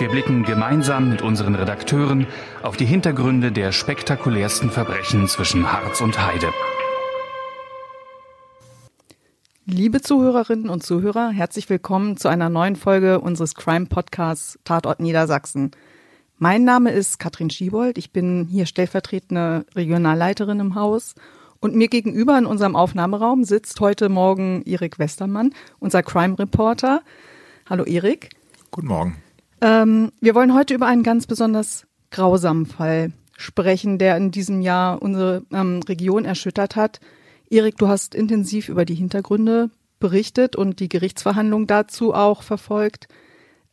Wir blicken gemeinsam mit unseren Redakteuren auf die Hintergründe der spektakulärsten Verbrechen zwischen Harz und Heide. Liebe Zuhörerinnen und Zuhörer, herzlich willkommen zu einer neuen Folge unseres Crime-Podcasts Tatort Niedersachsen. Mein Name ist Katrin Schiebold. Ich bin hier stellvertretende Regionalleiterin im Haus und mir gegenüber in unserem Aufnahmeraum sitzt heute Morgen Erik Westermann, unser Crime Reporter. Hallo Erik. Guten Morgen. Ähm, wir wollen heute über einen ganz besonders grausamen Fall sprechen, der in diesem Jahr unsere ähm, Region erschüttert hat. Erik, du hast intensiv über die Hintergründe berichtet und die Gerichtsverhandlung dazu auch verfolgt.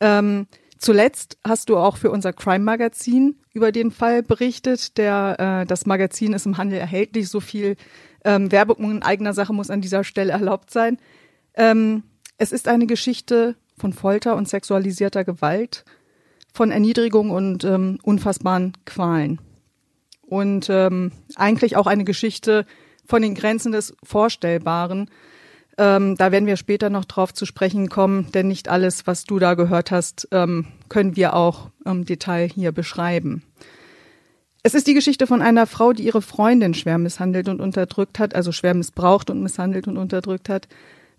Ähm, zuletzt hast du auch für unser Crime-Magazin über den Fall berichtet. Der, äh, das Magazin ist im Handel erhältlich. So viel ähm, Werbung in eigener Sache muss an dieser Stelle erlaubt sein. Ähm, es ist eine Geschichte von Folter und sexualisierter Gewalt, von Erniedrigung und ähm, unfassbaren Qualen. Und ähm, eigentlich auch eine Geschichte von den Grenzen des Vorstellbaren. Ähm, da werden wir später noch drauf zu sprechen kommen, denn nicht alles, was du da gehört hast, ähm, können wir auch im Detail hier beschreiben. Es ist die Geschichte von einer Frau, die ihre Freundin schwer misshandelt und unterdrückt hat, also schwer missbraucht und misshandelt und unterdrückt hat.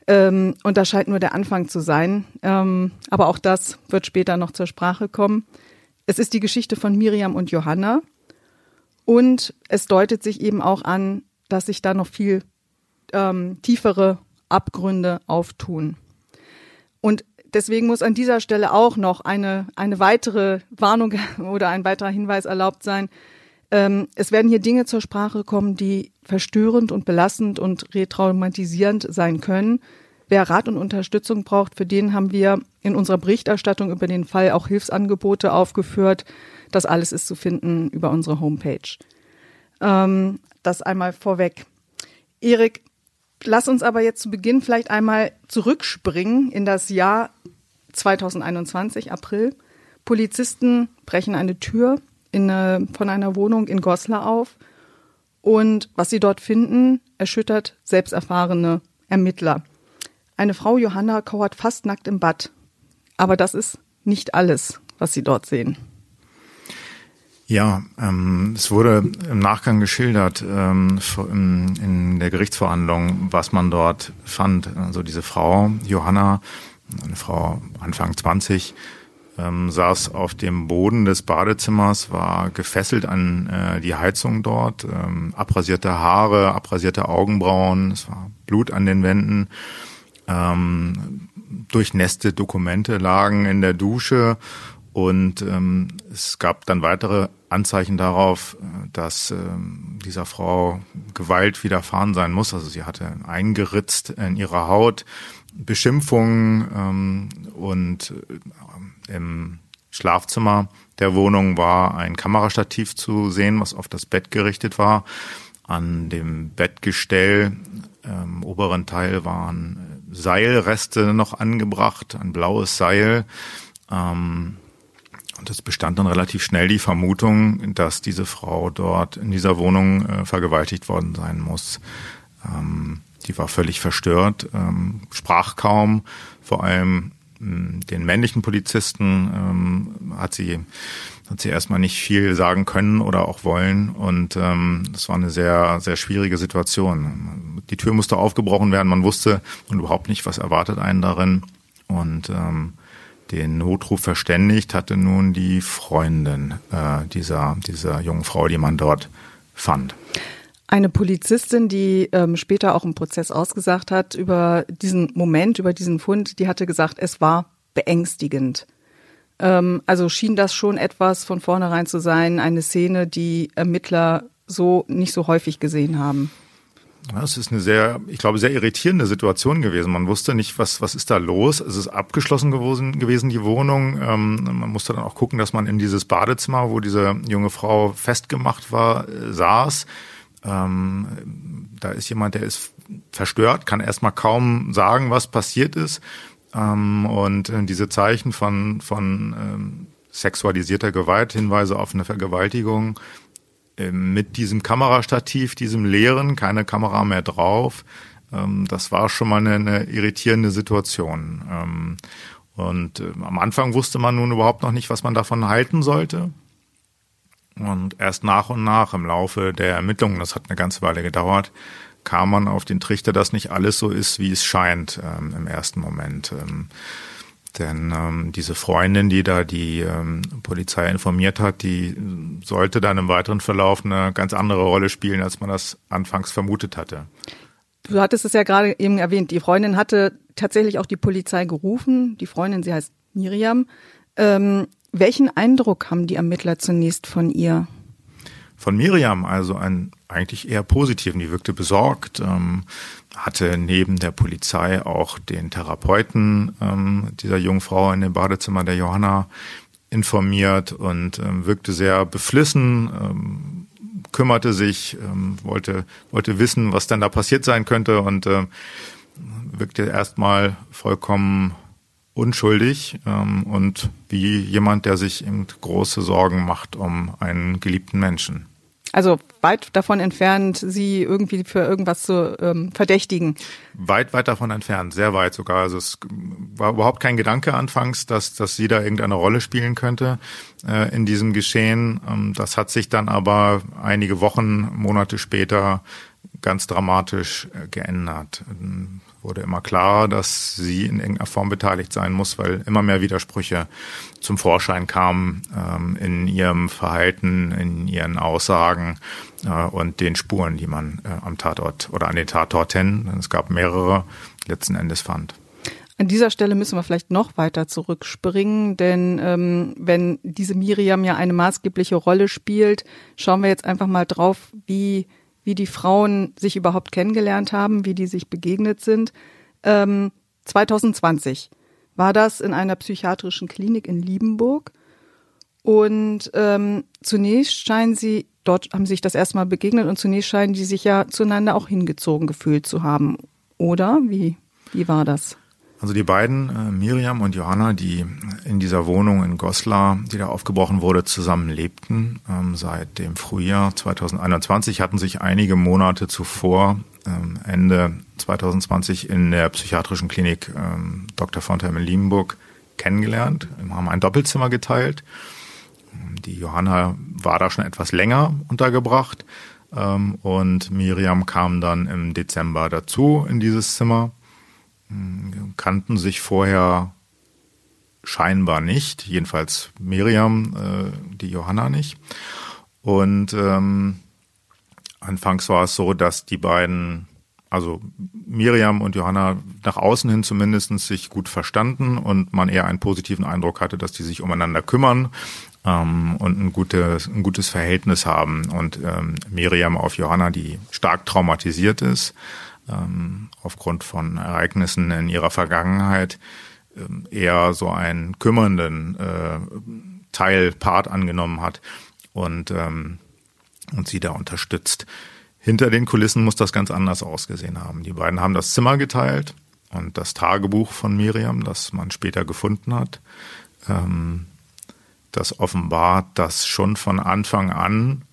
Ähm, und das scheint nur der Anfang zu sein. Ähm, aber auch das wird später noch zur Sprache kommen. Es ist die Geschichte von Miriam und Johanna. Und es deutet sich eben auch an, dass sich da noch viel ähm, tiefere Abgründe auftun. Und deswegen muss an dieser Stelle auch noch eine, eine weitere Warnung oder ein weiterer Hinweis erlaubt sein. Ähm, es werden hier Dinge zur Sprache kommen, die verstörend und belastend und retraumatisierend sein können. Wer Rat und Unterstützung braucht, für den haben wir in unserer Berichterstattung über den Fall auch Hilfsangebote aufgeführt. Das alles ist zu finden über unsere Homepage. Ähm, das einmal vorweg. Erik, lass uns aber jetzt zu Beginn vielleicht einmal zurückspringen in das Jahr 2021, April. Polizisten brechen eine Tür eine, von einer Wohnung in Goslar auf und was sie dort finden, erschüttert selbsterfahrene Ermittler. Eine Frau Johanna kauert fast nackt im Bad. Aber das ist nicht alles, was sie dort sehen. Ja, ähm, es wurde im Nachgang geschildert ähm, in, in der Gerichtsverhandlung, was man dort fand. Also diese Frau, Johanna, eine Frau Anfang 20, ähm, saß auf dem Boden des Badezimmers, war gefesselt an äh, die Heizung dort, ähm, abrasierte Haare, abrasierte Augenbrauen, es war Blut an den Wänden, ähm, durchnässte Dokumente lagen in der Dusche und ähm, es gab dann weitere Anzeichen darauf, dass ähm, dieser Frau Gewalt widerfahren sein muss. Also sie hatte eingeritzt in ihrer Haut, Beschimpfungen ähm, und äh, im Schlafzimmer der Wohnung war ein Kamerastativ zu sehen, was auf das Bett gerichtet war. An dem Bettgestell im oberen Teil waren Seilreste noch angebracht, ein blaues Seil. Ähm, und es bestand dann relativ schnell die Vermutung, dass diese Frau dort in dieser Wohnung äh, vergewaltigt worden sein muss. Ähm, die war völlig verstört, ähm, sprach kaum, vor allem den männlichen Polizisten ähm, hat sie hat sie erstmal nicht viel sagen können oder auch wollen und ähm, das war eine sehr sehr schwierige Situation. Die Tür musste aufgebrochen werden, man wusste und überhaupt nicht, was erwartet einen darin und ähm, den Notruf verständigt hatte nun die Freundin äh, dieser, dieser jungen Frau, die man dort fand. Eine Polizistin, die ähm, später auch im Prozess ausgesagt hat über diesen Moment, über diesen Fund, die hatte gesagt, es war beängstigend. Ähm, also schien das schon etwas von vornherein zu sein, eine Szene, die Ermittler so nicht so häufig gesehen haben. Das ist eine sehr, ich glaube, sehr irritierende Situation gewesen. Man wusste nicht, was, was ist da los. Es ist abgeschlossen gewesen, gewesen die Wohnung. Ähm, man musste dann auch gucken, dass man in dieses Badezimmer, wo diese junge Frau festgemacht war, äh, saß. Ähm, da ist jemand, der ist verstört, kann erstmal kaum sagen, was passiert ist. Ähm, und äh, diese Zeichen von, von ähm, sexualisierter Gewalt, Hinweise auf eine Vergewaltigung, ähm, mit diesem Kamerastativ, diesem leeren, keine Kamera mehr drauf, ähm, das war schon mal eine, eine irritierende Situation. Ähm, und äh, am Anfang wusste man nun überhaupt noch nicht, was man davon halten sollte. Und erst nach und nach im Laufe der Ermittlungen, das hat eine ganze Weile gedauert, kam man auf den Trichter, dass nicht alles so ist, wie es scheint ähm, im ersten Moment. Ähm, denn ähm, diese Freundin, die da die ähm, Polizei informiert hat, die sollte dann im weiteren Verlauf eine ganz andere Rolle spielen, als man das anfangs vermutet hatte. Du hattest es ja gerade eben erwähnt, die Freundin hatte tatsächlich auch die Polizei gerufen. Die Freundin, sie heißt Miriam. Ähm, welchen Eindruck haben die Ermittler zunächst von ihr? Von Miriam, also ein eigentlich eher positiven. Die wirkte besorgt, ähm, hatte neben der Polizei auch den Therapeuten ähm, dieser jungen Frau in dem Badezimmer der Johanna informiert und ähm, wirkte sehr beflissen, ähm, kümmerte sich, ähm, wollte, wollte wissen, was denn da passiert sein könnte und äh, wirkte erstmal vollkommen unschuldig ähm, und wie jemand, der sich eben große Sorgen macht um einen geliebten Menschen. Also weit davon entfernt, sie irgendwie für irgendwas zu ähm, verdächtigen. Weit, weit davon entfernt, sehr weit sogar. Also es war überhaupt kein Gedanke anfangs, dass, dass sie da irgendeine Rolle spielen könnte äh, in diesem Geschehen. Ähm, das hat sich dann aber einige Wochen, Monate später ganz dramatisch äh, geändert wurde immer klarer, dass sie in irgendeiner Form beteiligt sein muss, weil immer mehr Widersprüche zum Vorschein kamen ähm, in ihrem Verhalten, in ihren Aussagen äh, und den Spuren, die man äh, am Tatort oder an den Tatorten, es gab mehrere, letzten Endes fand. An dieser Stelle müssen wir vielleicht noch weiter zurückspringen, denn ähm, wenn diese Miriam ja eine maßgebliche Rolle spielt, schauen wir jetzt einfach mal drauf, wie wie die Frauen sich überhaupt kennengelernt haben, wie die sich begegnet sind. Ähm, 2020 war das in einer psychiatrischen Klinik in Liebenburg. Und ähm, zunächst scheinen sie, dort haben sie sich das erstmal begegnet und zunächst scheinen die sich ja zueinander auch hingezogen gefühlt zu haben. Oder? Wie, wie war das? Also die beiden, äh, Miriam und Johanna, die in dieser Wohnung in Goslar, die da aufgebrochen wurde, zusammen lebten ähm, seit dem Frühjahr 2021, hatten sich einige Monate zuvor, ähm, Ende 2020, in der psychiatrischen Klinik ähm, Dr. Fontheim in Liebenburg kennengelernt, haben ein Doppelzimmer geteilt. Die Johanna war da schon etwas länger untergebracht ähm, und Miriam kam dann im Dezember dazu in dieses Zimmer kannten sich vorher scheinbar nicht, jedenfalls Miriam, äh, die Johanna nicht. Und ähm, anfangs war es so, dass die beiden, also Miriam und Johanna nach außen hin zumindest sich gut verstanden und man eher einen positiven Eindruck hatte, dass die sich umeinander kümmern ähm, und ein gutes, ein gutes Verhältnis haben. Und ähm, Miriam auf Johanna, die stark traumatisiert ist, ähm, aufgrund von Ereignissen in ihrer Vergangenheit ähm, eher so einen kümmernden äh, Teilpart angenommen hat und, ähm, und sie da unterstützt. Hinter den Kulissen muss das ganz anders ausgesehen haben. Die beiden haben das Zimmer geteilt und das Tagebuch von Miriam, das man später gefunden hat, ähm, das offenbart, dass schon von Anfang an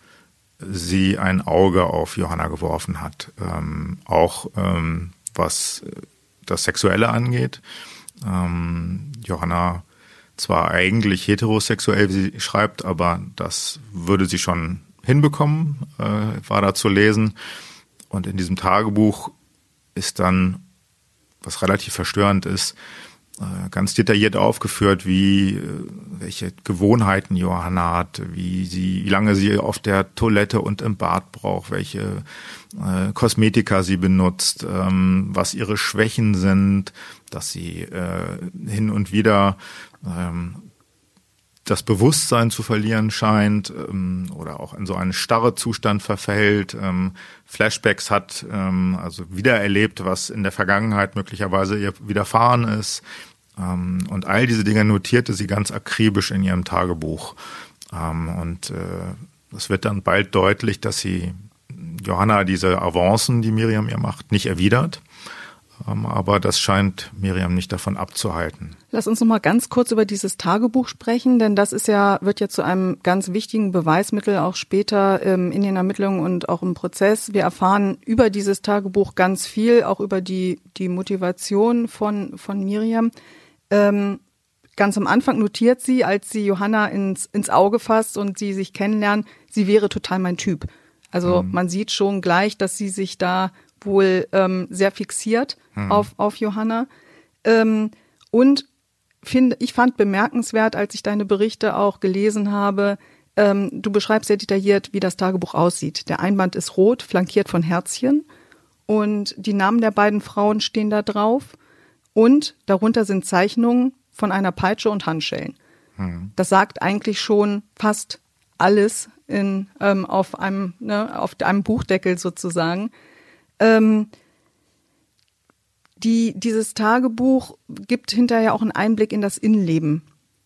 sie ein Auge auf Johanna geworfen hat. Ähm, auch ähm, was das Sexuelle angeht. Ähm, Johanna zwar eigentlich heterosexuell, wie sie schreibt, aber das würde sie schon hinbekommen, äh, war da zu lesen. Und in diesem Tagebuch ist dann, was relativ verstörend ist, äh, ganz detailliert aufgeführt, wie äh, welche Gewohnheiten Johanna hat, wie sie, wie lange sie auf der Toilette und im Bad braucht, welche äh, Kosmetika sie benutzt, ähm, was ihre Schwächen sind, dass sie äh, hin und wieder ähm, das Bewusstsein zu verlieren scheint ähm, oder auch in so einen starre Zustand verfällt, ähm, Flashbacks hat, ähm, also wiedererlebt, was in der Vergangenheit möglicherweise ihr widerfahren ist. Ähm, und all diese Dinge notierte sie ganz akribisch in ihrem Tagebuch. Ähm, und äh, es wird dann bald deutlich, dass sie Johanna diese Avancen, die Miriam ihr macht, nicht erwidert. Ähm, aber das scheint Miriam nicht davon abzuhalten. Lass uns noch mal ganz kurz über dieses Tagebuch sprechen, denn das ist ja wird ja zu einem ganz wichtigen Beweismittel auch später ähm, in den Ermittlungen und auch im Prozess. Wir erfahren über dieses Tagebuch ganz viel, auch über die die Motivation von von Miriam. Ähm, ganz am Anfang notiert sie, als sie Johanna ins ins Auge fasst und sie sich kennenlernen, sie wäre total mein Typ. Also mhm. man sieht schon gleich, dass sie sich da wohl ähm, sehr fixiert mhm. auf, auf Johanna. Ähm, und finde, ich fand bemerkenswert, als ich deine Berichte auch gelesen habe, ähm, du beschreibst sehr detailliert, wie das Tagebuch aussieht. Der Einband ist rot, flankiert von Herzchen und die Namen der beiden Frauen stehen da drauf und darunter sind Zeichnungen von einer Peitsche und Handschellen. Mhm. Das sagt eigentlich schon fast alles in, ähm, auf einem, ne, auf einem Buchdeckel sozusagen. Ähm, die, dieses Tagebuch gibt hinterher auch einen Einblick in das Innenleben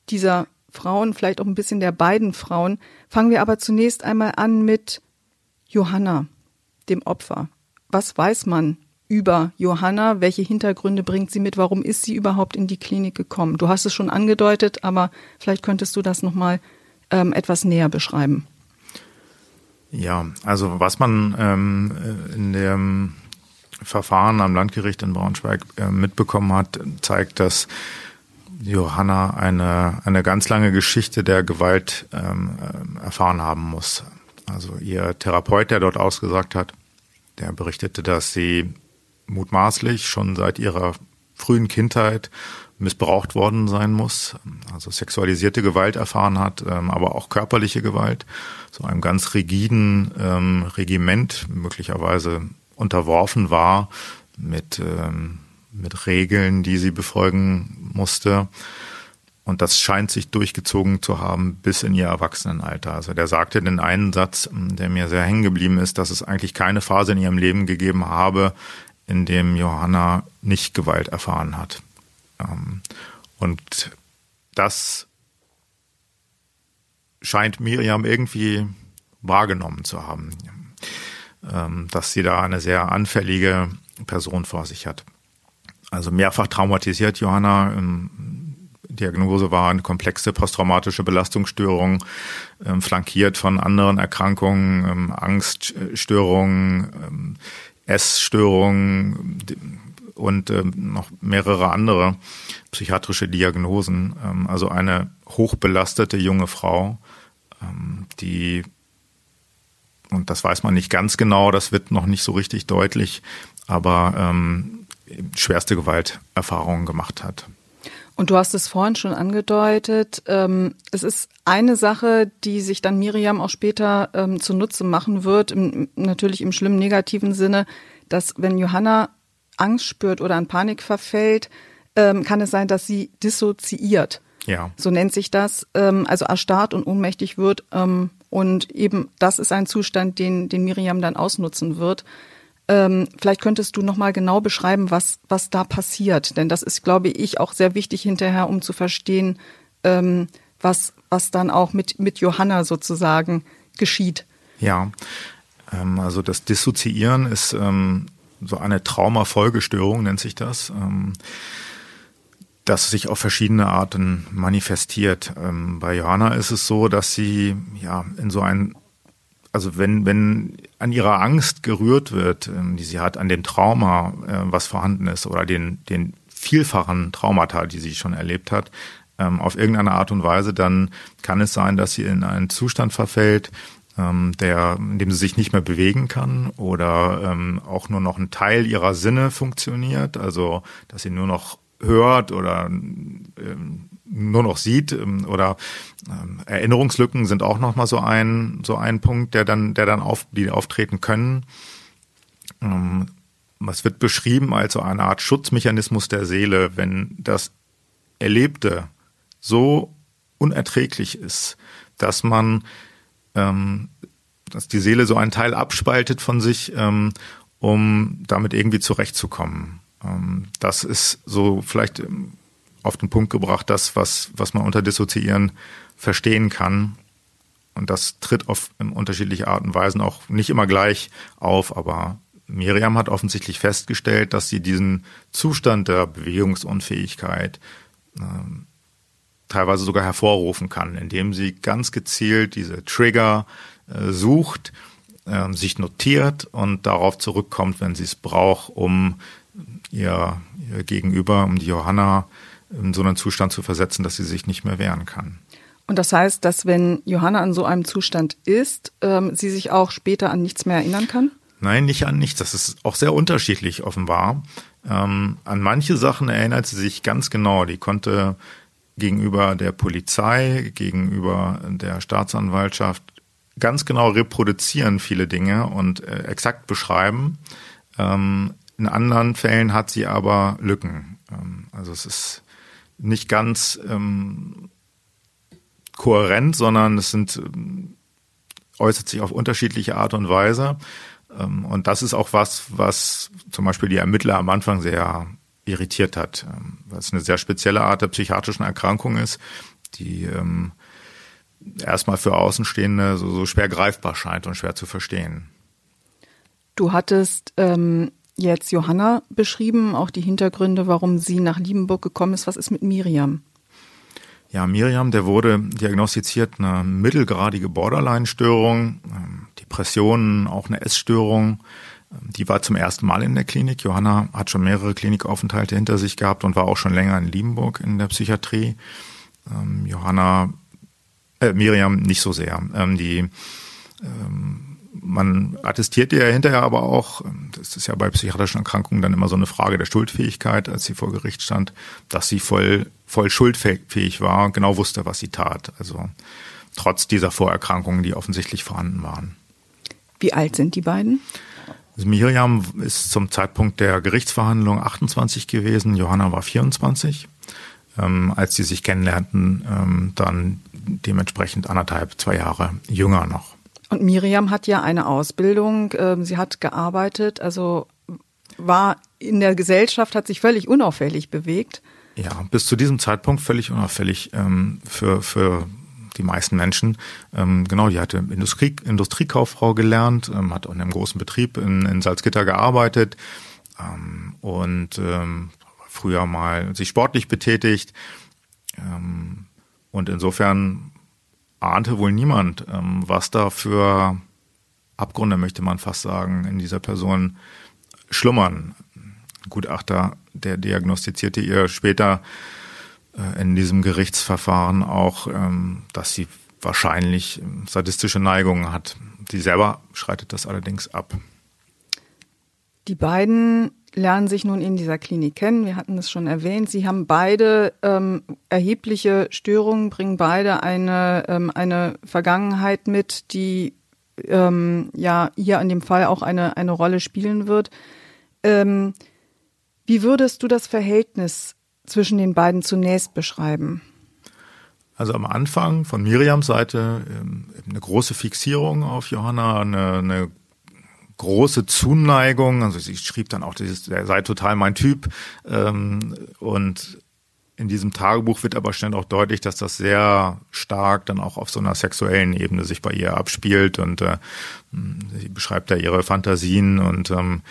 dieser Frauen, vielleicht auch ein bisschen der beiden Frauen. Fangen wir aber zunächst einmal an mit Johanna, dem Opfer. Was weiß man über Johanna? Welche Hintergründe bringt sie mit? Warum ist sie überhaupt in die Klinik gekommen? Du hast es schon angedeutet, aber vielleicht könntest du das nochmal ähm, etwas näher beschreiben. Ja, also was man ähm, in dem Verfahren am Landgericht in Braunschweig äh, mitbekommen hat, zeigt, dass Johanna eine, eine ganz lange Geschichte der Gewalt ähm, äh, erfahren haben muss. Also ihr Therapeut, der dort ausgesagt hat, der berichtete, dass sie mutmaßlich schon seit ihrer frühen Kindheit missbraucht worden sein muss, also sexualisierte Gewalt erfahren hat, ähm, aber auch körperliche Gewalt, so einem ganz rigiden ähm, Regiment möglicherweise unterworfen war mit, ähm, mit Regeln, die sie befolgen musste. Und das scheint sich durchgezogen zu haben bis in ihr Erwachsenenalter. Also der sagte den einen Satz, der mir sehr hängen geblieben ist, dass es eigentlich keine Phase in ihrem Leben gegeben habe, in dem Johanna nicht Gewalt erfahren hat. Ähm, und das scheint Miriam irgendwie wahrgenommen zu haben, dass sie da eine sehr anfällige Person vor sich hat. Also mehrfach traumatisiert Johanna. Ähm, Diagnose war eine komplexe posttraumatische Belastungsstörung, flankiert von anderen Erkrankungen, Angststörungen, Essstörungen, und ähm, noch mehrere andere psychiatrische Diagnosen. Ähm, also eine hochbelastete junge Frau, ähm, die, und das weiß man nicht ganz genau, das wird noch nicht so richtig deutlich, aber ähm, schwerste Gewalterfahrungen gemacht hat. Und du hast es vorhin schon angedeutet. Ähm, es ist eine Sache, die sich dann Miriam auch später ähm, zunutze machen wird, im, natürlich im schlimmen negativen Sinne, dass wenn Johanna Angst spürt oder an Panik verfällt, ähm, kann es sein, dass sie dissoziiert. Ja. So nennt sich das, ähm, also erstarrt und ohnmächtig wird. Ähm, und eben das ist ein Zustand, den, den Miriam dann ausnutzen wird. Ähm, vielleicht könntest du nochmal genau beschreiben, was, was da passiert. Denn das ist, glaube ich, auch sehr wichtig hinterher, um zu verstehen, ähm, was, was dann auch mit, mit Johanna sozusagen geschieht. Ja, ähm, also das Dissoziieren ist ähm, so eine Traumafolgestörung nennt sich das, ähm, das sich auf verschiedene Arten manifestiert. Ähm, bei Johanna ist es so, dass sie ja in so ein also wenn, wenn an ihrer Angst gerührt wird, ähm, die sie hat, an dem Trauma, äh, was vorhanden ist, oder den, den vielfachen Traumata, die sie schon erlebt hat, ähm, auf irgendeine Art und Weise, dann kann es sein, dass sie in einen Zustand verfällt, ähm, der, in dem sie sich nicht mehr bewegen kann oder ähm, auch nur noch ein Teil ihrer Sinne funktioniert, also dass sie nur noch hört oder ähm, nur noch sieht ähm, oder ähm, Erinnerungslücken sind auch noch mal so ein so ein Punkt, der dann der dann auf die auftreten können. Ähm, es wird beschrieben als so eine Art Schutzmechanismus der Seele, wenn das Erlebte so unerträglich ist, dass man, ähm, dass die Seele so einen Teil abspaltet von sich, ähm, um damit irgendwie zurechtzukommen. Ähm, das ist so vielleicht ähm, auf den Punkt gebracht, das, was, was man unter Dissoziieren verstehen kann. Und das tritt auf in unterschiedliche Arten und Weisen auch nicht immer gleich auf, aber Miriam hat offensichtlich festgestellt, dass sie diesen Zustand der Bewegungsunfähigkeit äh, teilweise sogar hervorrufen kann, indem sie ganz gezielt diese Trigger äh, sucht, äh, sich notiert und darauf zurückkommt, wenn sie es braucht, um ihr, ihr Gegenüber, um die Johanna in so einen Zustand zu versetzen, dass sie sich nicht mehr wehren kann. Und das heißt, dass wenn Johanna an so einem Zustand ist, ähm, sie sich auch später an nichts mehr erinnern kann? Nein, nicht an nichts. Das ist auch sehr unterschiedlich offenbar. Ähm, an manche Sachen erinnert sie sich ganz genau. Die konnte gegenüber der Polizei, gegenüber der Staatsanwaltschaft ganz genau reproduzieren viele Dinge und äh, exakt beschreiben. Ähm, in anderen Fällen hat sie aber Lücken. Ähm, also es ist nicht ganz ähm, kohärent, sondern es sind ähm, äußert sich auf unterschiedliche Art und Weise. Ähm, und das ist auch was, was zum Beispiel die Ermittler am Anfang sehr irritiert hat, ähm, weil es eine sehr spezielle Art der psychiatrischen Erkrankung ist, die ähm, erstmal für Außenstehende so, so schwer greifbar scheint und schwer zu verstehen. Du hattest ähm, jetzt Johanna beschrieben, auch die Hintergründe, warum sie nach Liebenburg gekommen ist. Was ist mit Miriam? Ja, Miriam, der wurde diagnostiziert eine mittelgradige Borderline-Störung, ähm, Depressionen, auch eine Essstörung. Ähm, die war zum ersten Mal in der Klinik. Johanna hat schon mehrere Klinikaufenthalte hinter sich gehabt und war auch schon länger in Liebenburg in der Psychiatrie. Ähm, Johanna, äh, Miriam nicht so sehr. Die man attestiert ihr hinterher aber auch, das ist ja bei psychiatrischen Erkrankungen dann immer so eine Frage der Schuldfähigkeit, als sie vor Gericht stand, dass sie voll, voll schuldfähig war, genau wusste, was sie tat. Also trotz dieser Vorerkrankungen, die offensichtlich vorhanden waren. Wie alt sind die beiden? Also Miriam ist zum Zeitpunkt der Gerichtsverhandlung 28 gewesen, Johanna war 24. Ähm, als sie sich kennenlernten, ähm, dann dementsprechend anderthalb, zwei Jahre jünger noch. Und Miriam hat ja eine Ausbildung, ähm, sie hat gearbeitet, also war in der Gesellschaft, hat sich völlig unauffällig bewegt. Ja, bis zu diesem Zeitpunkt völlig unauffällig ähm, für, für die meisten Menschen. Ähm, genau, die hatte Industrie, Industriekauffrau gelernt, ähm, hat in einem großen Betrieb in, in Salzgitter gearbeitet ähm, und ähm, früher mal sich sportlich betätigt. Ähm, und insofern ahnte wohl niemand, ähm, was da für Abgründe, möchte man fast sagen, in dieser Person schlummern. Gutachter, der diagnostizierte ihr später äh, in diesem Gerichtsverfahren auch, ähm, dass sie wahrscheinlich sadistische Neigungen hat. Sie selber schreitet das allerdings ab. Die beiden lernen sich nun in dieser Klinik kennen. Wir hatten es schon erwähnt. Sie haben beide ähm, erhebliche Störungen, bringen beide eine, ähm, eine Vergangenheit mit, die ähm, ja hier an dem Fall auch eine, eine Rolle spielen wird. Ähm, wie würdest du das Verhältnis zwischen den beiden zunächst beschreiben? Also am Anfang von Miriams Seite ähm, eine große Fixierung auf Johanna, eine, eine große Zuneigung. Also sie schrieb dann auch, dieses, der sei total mein Typ. Ähm, und in diesem Tagebuch wird aber schnell auch deutlich, dass das sehr stark dann auch auf so einer sexuellen Ebene sich bei ihr abspielt und äh, sie beschreibt da ihre Fantasien und ähm,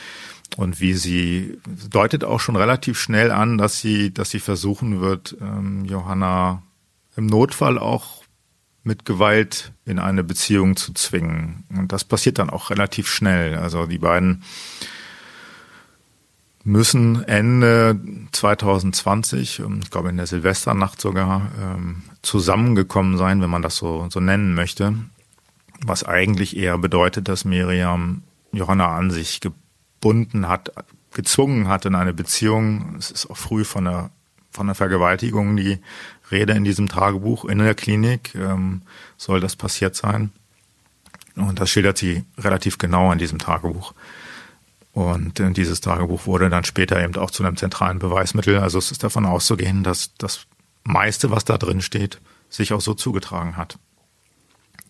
und wie sie deutet auch schon relativ schnell an, dass sie dass sie versuchen wird, ähm, Johanna im Notfall auch mit Gewalt in eine Beziehung zu zwingen. Und das passiert dann auch relativ schnell. Also die beiden müssen Ende 2020, ähm, ich glaube in der Silvesternacht sogar, ähm, zusammengekommen sein, wenn man das so, so nennen möchte. Was eigentlich eher bedeutet, dass Miriam Johanna an sich gebunden hat, gezwungen hat in eine Beziehung. Es ist auch früh von der, von der Vergewaltigung die Rede in diesem Tagebuch in der Klinik, ähm, soll das passiert sein. Und das schildert sie relativ genau in diesem Tagebuch. Und äh, dieses Tagebuch wurde dann später eben auch zu einem zentralen Beweismittel. Also es ist davon auszugehen, dass das meiste, was da drin steht, sich auch so zugetragen hat.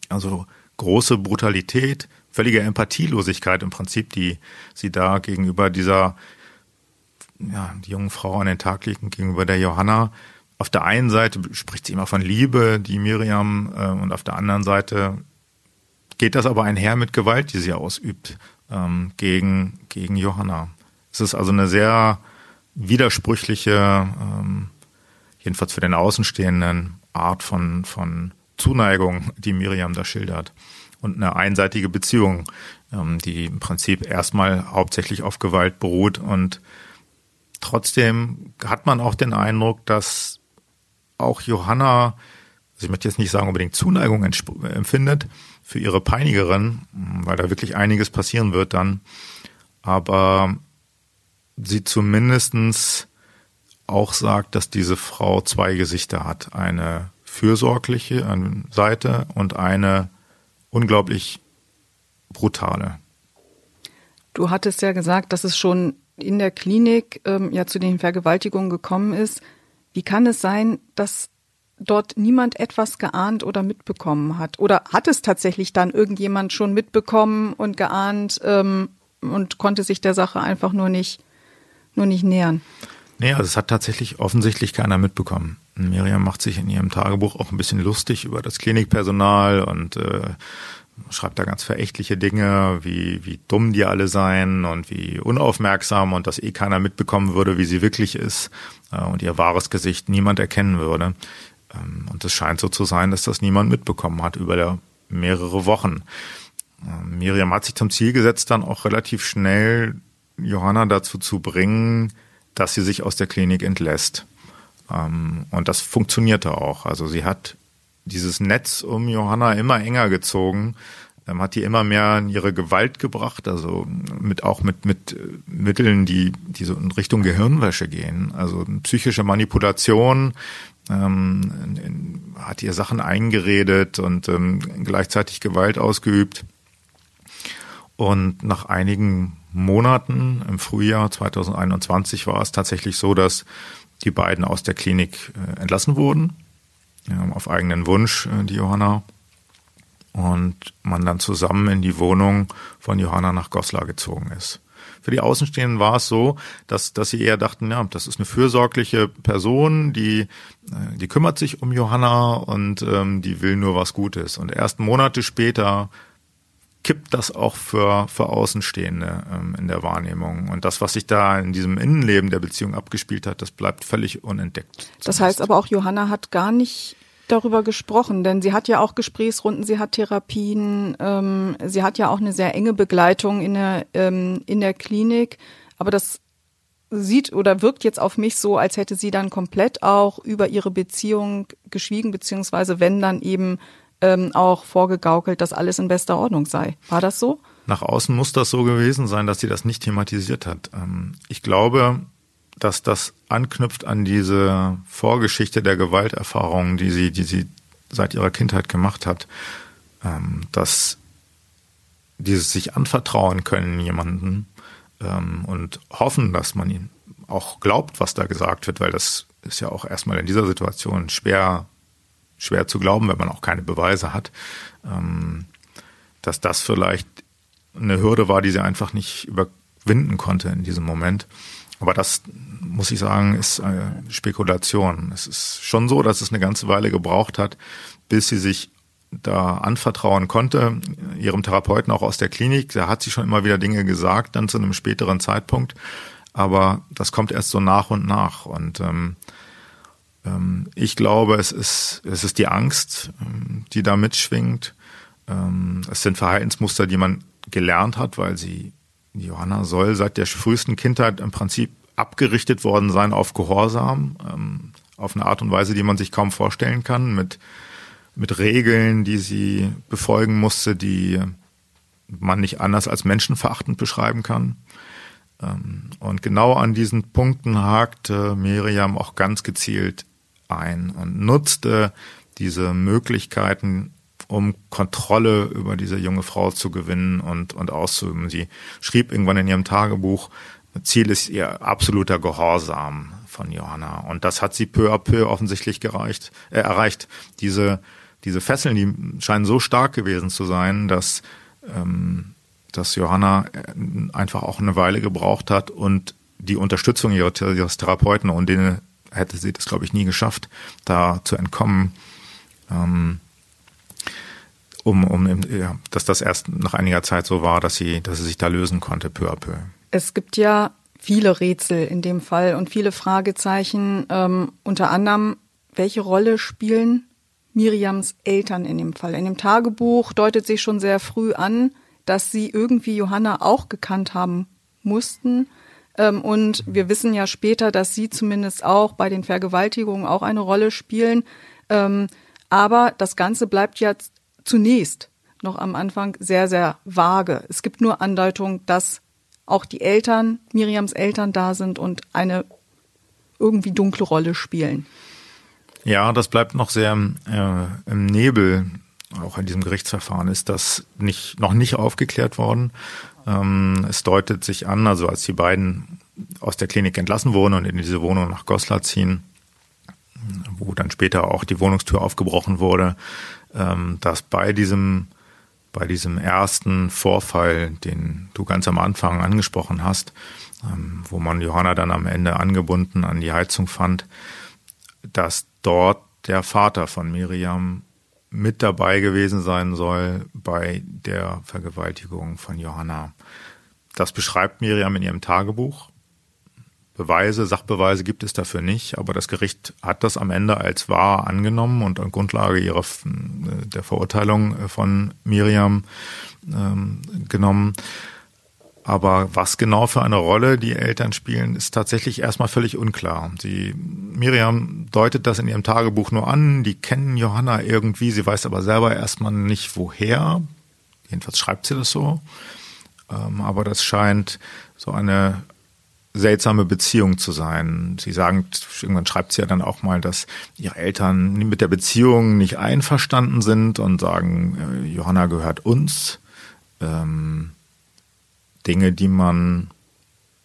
Also große Brutalität, völlige Empathielosigkeit im Prinzip, die sie da gegenüber dieser ja, jungen Frau an den Tag legen, gegenüber der Johanna. Auf der einen Seite spricht sie immer von Liebe, die Miriam, äh, und auf der anderen Seite geht das aber einher mit Gewalt, die sie ausübt ähm, gegen, gegen Johanna. Es ist also eine sehr widersprüchliche, ähm, jedenfalls für den Außenstehenden, Art von, von Zuneigung, die Miriam da schildert. Und eine einseitige Beziehung, ähm, die im Prinzip erstmal hauptsächlich auf Gewalt beruht. Und trotzdem hat man auch den Eindruck, dass auch Johanna, also ich möchte jetzt nicht sagen unbedingt Zuneigung empfindet für ihre Peinigerin, weil da wirklich einiges passieren wird dann. Aber sie zumindestens auch sagt, dass diese Frau zwei Gesichter hat. Eine fürsorgliche Seite und eine unglaublich brutale. Du hattest ja gesagt, dass es schon in der Klinik ähm, ja zu den Vergewaltigungen gekommen ist. Wie kann es sein, dass dort niemand etwas geahnt oder mitbekommen hat? Oder hat es tatsächlich dann irgendjemand schon mitbekommen und geahnt ähm, und konnte sich der Sache einfach nur nicht, nur nicht nähern? Nee, also es hat tatsächlich offensichtlich keiner mitbekommen. Miriam macht sich in ihrem Tagebuch auch ein bisschen lustig über das Klinikpersonal und äh, schreibt da ganz verächtliche Dinge, wie, wie dumm die alle seien und wie unaufmerksam und dass eh keiner mitbekommen würde, wie sie wirklich ist äh, und ihr wahres Gesicht niemand erkennen würde. Ähm, und es scheint so zu sein, dass das niemand mitbekommen hat über mehrere Wochen. Ähm, Miriam hat sich zum Ziel gesetzt, dann auch relativ schnell Johanna dazu zu bringen, dass sie sich aus der Klinik entlässt. Ähm, und das funktionierte auch. Also sie hat dieses Netz um Johanna immer enger gezogen, ähm, hat die immer mehr in ihre Gewalt gebracht, also mit auch mit mit äh, Mitteln, die die so in Richtung Gehirnwäsche gehen, also psychische Manipulation. Ähm, in, hat ihr Sachen eingeredet und ähm, gleichzeitig Gewalt ausgeübt. Und nach einigen Monaten im Frühjahr 2021 war es tatsächlich so, dass die beiden aus der Klinik äh, entlassen wurden, auf eigenen Wunsch, äh, die Johanna. Und man dann zusammen in die Wohnung von Johanna nach Goslar gezogen ist. Für die Außenstehenden war es so, dass, dass sie eher dachten, ja, das ist eine fürsorgliche Person, die, äh, die kümmert sich um Johanna und ähm, die will nur was Gutes. Und erst Monate später kippt das auch für, für Außenstehende ähm, in der Wahrnehmung. Und das, was sich da in diesem Innenleben der Beziehung abgespielt hat, das bleibt völlig unentdeckt. Das heißt aber auch, Johanna hat gar nicht darüber gesprochen, denn sie hat ja auch Gesprächsrunden, sie hat Therapien, ähm, sie hat ja auch eine sehr enge Begleitung in der, ähm, in der Klinik. Aber das sieht oder wirkt jetzt auf mich so, als hätte sie dann komplett auch über ihre Beziehung geschwiegen, beziehungsweise wenn dann eben ähm, auch vorgegaukelt, dass alles in bester Ordnung sei. War das so? Nach außen muss das so gewesen sein, dass sie das nicht thematisiert hat. Ähm, ich glaube, dass das anknüpft an diese Vorgeschichte der Gewalterfahrungen, die sie, die sie seit ihrer Kindheit gemacht hat, ähm, dass dieses sich anvertrauen können jemanden ähm, und hoffen, dass man ihn auch glaubt, was da gesagt wird, weil das ist ja auch erstmal in dieser Situation schwer schwer zu glauben, wenn man auch keine Beweise hat, ähm, dass das vielleicht eine Hürde war, die sie einfach nicht überwinden konnte in diesem Moment. Aber das, muss ich sagen, ist eine Spekulation. Es ist schon so, dass es eine ganze Weile gebraucht hat, bis sie sich da anvertrauen konnte, ihrem Therapeuten auch aus der Klinik. Da hat sie schon immer wieder Dinge gesagt, dann zu einem späteren Zeitpunkt. Aber das kommt erst so nach und nach. Und ähm, ähm, ich glaube, es ist, es ist die Angst, ähm, die da mitschwingt. Ähm, es sind Verhaltensmuster, die man gelernt hat, weil sie, Johanna soll seit der frühesten Kindheit im Prinzip abgerichtet worden sein auf Gehorsam, auf eine Art und Weise, die man sich kaum vorstellen kann, mit, mit Regeln, die sie befolgen musste, die man nicht anders als menschenverachtend beschreiben kann. Und genau an diesen Punkten hakte Miriam auch ganz gezielt ein und nutzte diese Möglichkeiten, um Kontrolle über diese junge Frau zu gewinnen und, und auszuüben. Sie schrieb irgendwann in ihrem Tagebuch, Ziel ist ihr absoluter Gehorsam von Johanna. Und das hat sie peu à peu offensichtlich gereicht, äh, erreicht. Diese, diese Fesseln, die scheinen so stark gewesen zu sein, dass, ähm, dass Johanna äh, einfach auch eine Weile gebraucht hat und die Unterstützung ihres Therapeuten, und denen hätte sie das, glaube ich, nie geschafft, da zu entkommen. Ähm, um, um ja, dass das erst nach einiger Zeit so war, dass sie, dass sie sich da lösen konnte, peu à peu. Es gibt ja viele Rätsel in dem Fall und viele Fragezeichen. Ähm, unter anderem, welche Rolle spielen Miriams Eltern in dem Fall? In dem Tagebuch deutet sich schon sehr früh an, dass sie irgendwie Johanna auch gekannt haben mussten. Ähm, und wir wissen ja später, dass sie zumindest auch bei den Vergewaltigungen auch eine Rolle spielen. Ähm, aber das Ganze bleibt jetzt zunächst noch am Anfang sehr, sehr vage. Es gibt nur Andeutungen, dass auch die Eltern, Miriams Eltern da sind und eine irgendwie dunkle Rolle spielen. Ja, das bleibt noch sehr äh, im Nebel. Auch in diesem Gerichtsverfahren ist das nicht, noch nicht aufgeklärt worden. Ähm, es deutet sich an, also als die beiden aus der Klinik entlassen wurden und in diese Wohnung nach Goslar ziehen, wo dann später auch die Wohnungstür aufgebrochen wurde, dass bei diesem bei diesem ersten Vorfall, den du ganz am Anfang angesprochen hast, ähm, wo man Johanna dann am Ende angebunden an die Heizung fand, dass dort der Vater von Miriam mit dabei gewesen sein soll bei der Vergewaltigung von Johanna. Das beschreibt Miriam in ihrem Tagebuch. Beweise, Sachbeweise gibt es dafür nicht, aber das Gericht hat das am Ende als wahr angenommen und an Grundlage ihrer der Verurteilung von Miriam ähm, genommen. Aber was genau für eine Rolle die Eltern spielen, ist tatsächlich erstmal völlig unklar. Sie, Miriam deutet das in ihrem Tagebuch nur an. Die kennen Johanna irgendwie. Sie weiß aber selber erstmal nicht woher. Jedenfalls schreibt sie das so. Ähm, aber das scheint so eine seltsame Beziehung zu sein. Sie sagen, irgendwann schreibt sie ja dann auch mal, dass ihre Eltern mit der Beziehung nicht einverstanden sind und sagen, äh, Johanna gehört uns. Ähm, Dinge, die man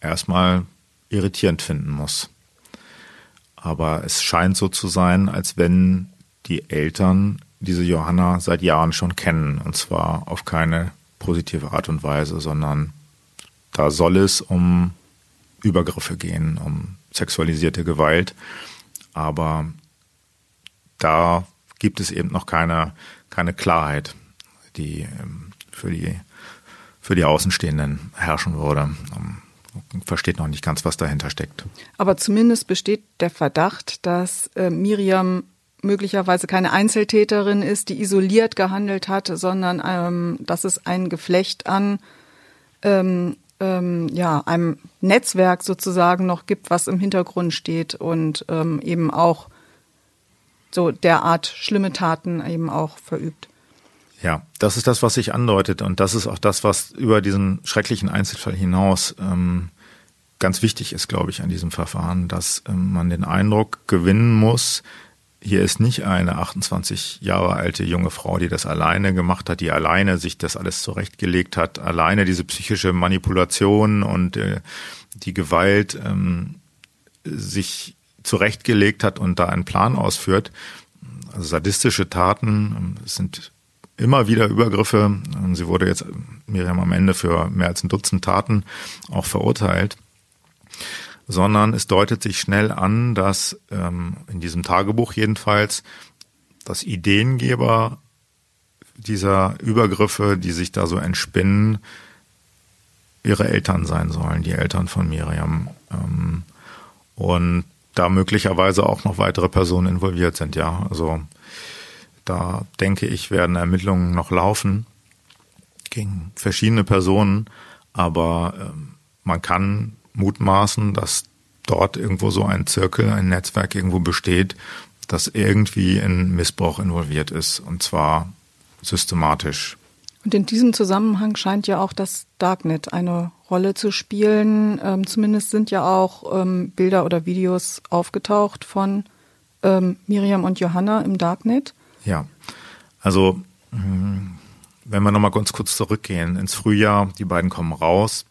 erstmal irritierend finden muss. Aber es scheint so zu sein, als wenn die Eltern diese Johanna seit Jahren schon kennen. Und zwar auf keine positive Art und Weise, sondern da soll es um Übergriffe gehen, um sexualisierte Gewalt. Aber da gibt es eben noch keine, keine Klarheit, die ähm, für die, für die Außenstehenden herrschen würde. Man versteht noch nicht ganz, was dahinter steckt. Aber zumindest besteht der Verdacht, dass äh, Miriam möglicherweise keine Einzeltäterin ist, die isoliert gehandelt hat, sondern ähm, dass es ein Geflecht an ähm, ähm, ja, einem Netzwerk sozusagen noch gibt, was im Hintergrund steht und ähm, eben auch so derart schlimme Taten eben auch verübt. Ja, das ist das, was sich andeutet und das ist auch das, was über diesen schrecklichen Einzelfall hinaus ähm, ganz wichtig ist, glaube ich, an diesem Verfahren, dass ähm, man den Eindruck gewinnen muss, hier ist nicht eine 28 Jahre alte junge Frau, die das alleine gemacht hat, die alleine sich das alles zurechtgelegt hat, alleine diese psychische Manipulation und äh, die Gewalt ähm, sich zurechtgelegt hat und da einen Plan ausführt. Also sadistische Taten ähm, sind immer wieder Übergriffe. Sie wurde jetzt Miriam am Ende für mehr als ein Dutzend Taten auch verurteilt sondern es deutet sich schnell an, dass ähm, in diesem Tagebuch jedenfalls das Ideengeber dieser Übergriffe, die sich da so entspinnen, ihre Eltern sein sollen, die Eltern von Miriam. Ähm, und da möglicherweise auch noch weitere Personen involviert sind, ja. Also da denke ich, werden Ermittlungen noch laufen gegen verschiedene Personen, aber ähm, man kann mutmaßen, dass dort irgendwo so ein Zirkel, ein Netzwerk irgendwo besteht, das irgendwie in Missbrauch involviert ist und zwar systematisch. Und in diesem Zusammenhang scheint ja auch das Darknet eine Rolle zu spielen. Ähm, zumindest sind ja auch ähm, Bilder oder Videos aufgetaucht von ähm, Miriam und Johanna im Darknet. Ja, also hm, wenn wir nochmal ganz kurz zurückgehen ins Frühjahr, die beiden kommen raus,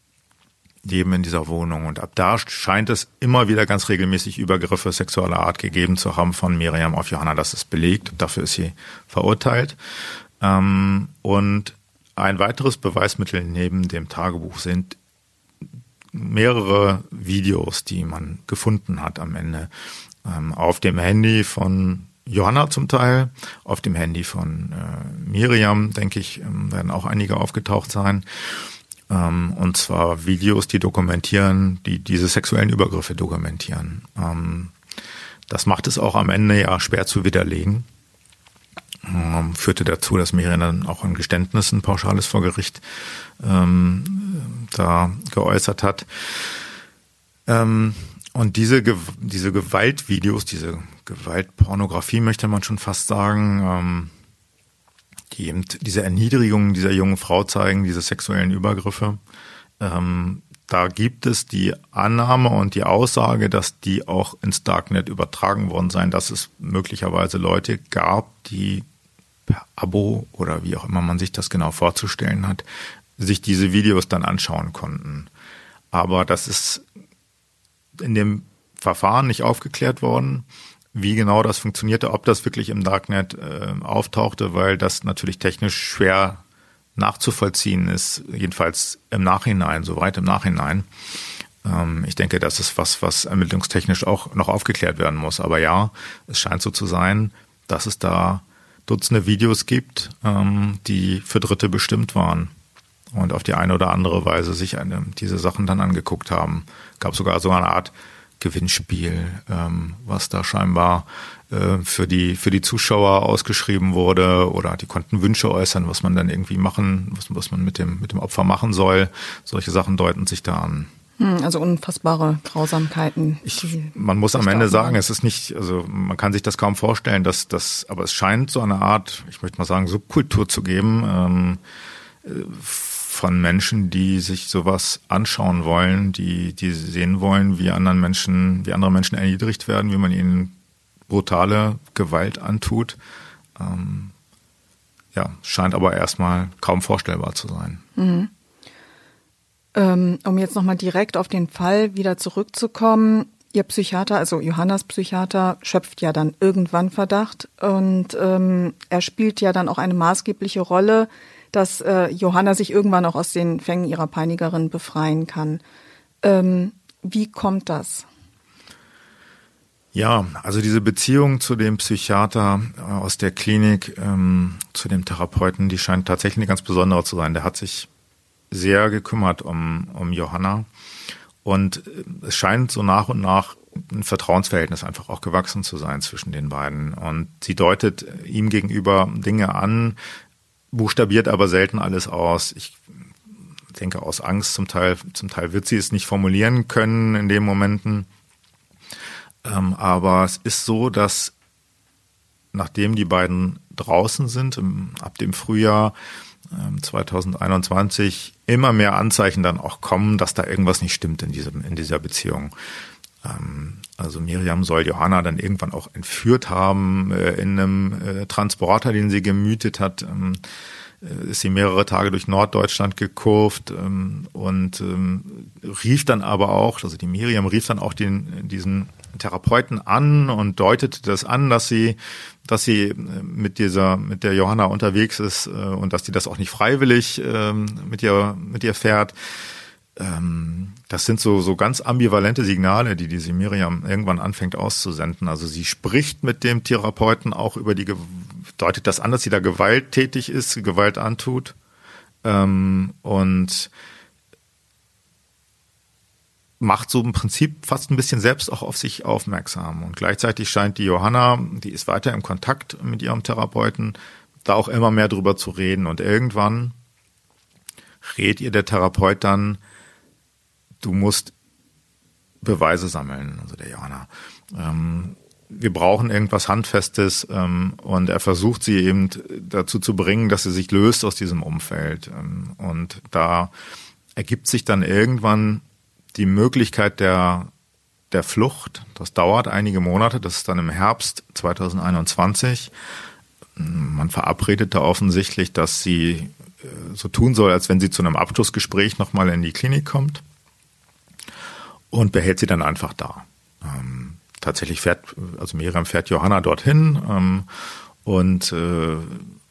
leben in dieser Wohnung. Und ab da scheint es immer wieder ganz regelmäßig Übergriffe sexueller Art gegeben zu haben von Miriam auf Johanna. Das ist belegt. Dafür ist sie verurteilt. Ähm, und ein weiteres Beweismittel neben dem Tagebuch sind mehrere Videos, die man gefunden hat am Ende. Ähm, auf dem Handy von Johanna zum Teil, auf dem Handy von äh, Miriam, denke ich, ähm, werden auch einige aufgetaucht sein. Ähm, und zwar Videos, die dokumentieren, die diese sexuellen Übergriffe dokumentieren. Ähm, das macht es auch am Ende ja schwer zu widerlegen. Ähm, führte dazu, dass Miriam dann auch ein Geständnis, ein pauschales vor Gericht ähm, da geäußert hat. Ähm, und diese, diese Gewaltvideos, diese Gewaltpornografie möchte man schon fast sagen, ähm, die eben diese Erniedrigung dieser jungen Frau zeigen, diese sexuellen Übergriffe. Ähm, da gibt es die Annahme und die Aussage, dass die auch ins Darknet übertragen worden seien, dass es möglicherweise Leute gab, die per Abo oder wie auch immer man sich das genau vorzustellen hat, sich diese Videos dann anschauen konnten. Aber das ist in dem Verfahren nicht aufgeklärt worden wie genau das funktionierte, ob das wirklich im Darknet äh, auftauchte, weil das natürlich technisch schwer nachzuvollziehen ist, jedenfalls im Nachhinein, soweit im Nachhinein. Ähm, ich denke, das ist was, was ermittlungstechnisch auch noch aufgeklärt werden muss. Aber ja, es scheint so zu sein, dass es da Dutzende Videos gibt, ähm, die für Dritte bestimmt waren und auf die eine oder andere Weise sich eine, diese Sachen dann angeguckt haben. Gab sogar so eine Art Gewinnspiel, ähm, was da scheinbar äh, für die für die Zuschauer ausgeschrieben wurde oder die konnten Wünsche äußern, was man dann irgendwie machen, was, was man mit dem mit dem Opfer machen soll. Solche Sachen deuten sich da an. Hm, also unfassbare Grausamkeiten. Ich, man muss am Ende sagen, es ist nicht, also man kann sich das kaum vorstellen, dass das, aber es scheint so eine Art, ich möchte mal sagen, Subkultur zu geben. Ähm, äh, von Menschen, die sich sowas anschauen wollen, die, die sehen wollen, wie anderen Menschen, wie andere Menschen erniedrigt werden, wie man ihnen brutale Gewalt antut. Ähm, ja, scheint aber erstmal kaum vorstellbar zu sein. Mhm. Ähm, um jetzt nochmal direkt auf den Fall wieder zurückzukommen. Ihr Psychiater, also Johannas Psychiater, schöpft ja dann irgendwann Verdacht und ähm, er spielt ja dann auch eine maßgebliche Rolle dass äh, Johanna sich irgendwann auch aus den Fängen ihrer Peinigerin befreien kann. Ähm, wie kommt das? Ja, also diese Beziehung zu dem Psychiater äh, aus der Klinik, ähm, zu dem Therapeuten, die scheint tatsächlich eine ganz besondere zu sein. Der hat sich sehr gekümmert um, um Johanna. Und äh, es scheint so nach und nach ein Vertrauensverhältnis einfach auch gewachsen zu sein zwischen den beiden. Und sie deutet ihm gegenüber Dinge an, buchstabiert aber selten alles aus. Ich denke aus Angst zum Teil, zum Teil wird sie es nicht formulieren können in den Momenten. Ähm, aber es ist so, dass nachdem die beiden draußen sind, im, ab dem Frühjahr ähm, 2021, immer mehr Anzeichen dann auch kommen, dass da irgendwas nicht stimmt in diesem, in dieser Beziehung. Ähm, also Miriam soll Johanna dann irgendwann auch entführt haben äh, in einem äh, Transporter, den sie gemütet hat. Ähm, äh, ist sie mehrere Tage durch Norddeutschland gekurvt ähm, und rief dann aber auch, also die Miriam rief dann auch den, diesen Therapeuten an und deutete das an, dass sie, dass sie mit dieser, mit der Johanna unterwegs ist und dass die das auch nicht freiwillig mit ihr, mit ihr fährt das sind so, so ganz ambivalente Signale, die diese Miriam irgendwann anfängt auszusenden. Also sie spricht mit dem Therapeuten auch über die, deutet das an, dass sie da gewalttätig ist, Gewalt antut. Ähm, und macht so im Prinzip fast ein bisschen selbst auch auf sich aufmerksam. Und gleichzeitig scheint die Johanna, die ist weiter im Kontakt mit ihrem Therapeuten, da auch immer mehr drüber zu reden. Und irgendwann rät ihr der Therapeut dann, du musst Beweise sammeln, also der Johanna. Ähm, wir brauchen irgendwas Handfestes ähm, und er versucht sie eben dazu zu bringen, dass sie sich löst aus diesem Umfeld. Ähm, und da ergibt sich dann irgendwann die Möglichkeit der, der Flucht. Das dauert einige Monate, das ist dann im Herbst 2021. Man verabredet da offensichtlich, dass sie äh, so tun soll, als wenn sie zu einem Abschlussgespräch nochmal in die Klinik kommt und behält sie dann einfach da. Ähm, tatsächlich fährt, also Miriam fährt Johanna dorthin ähm, und äh,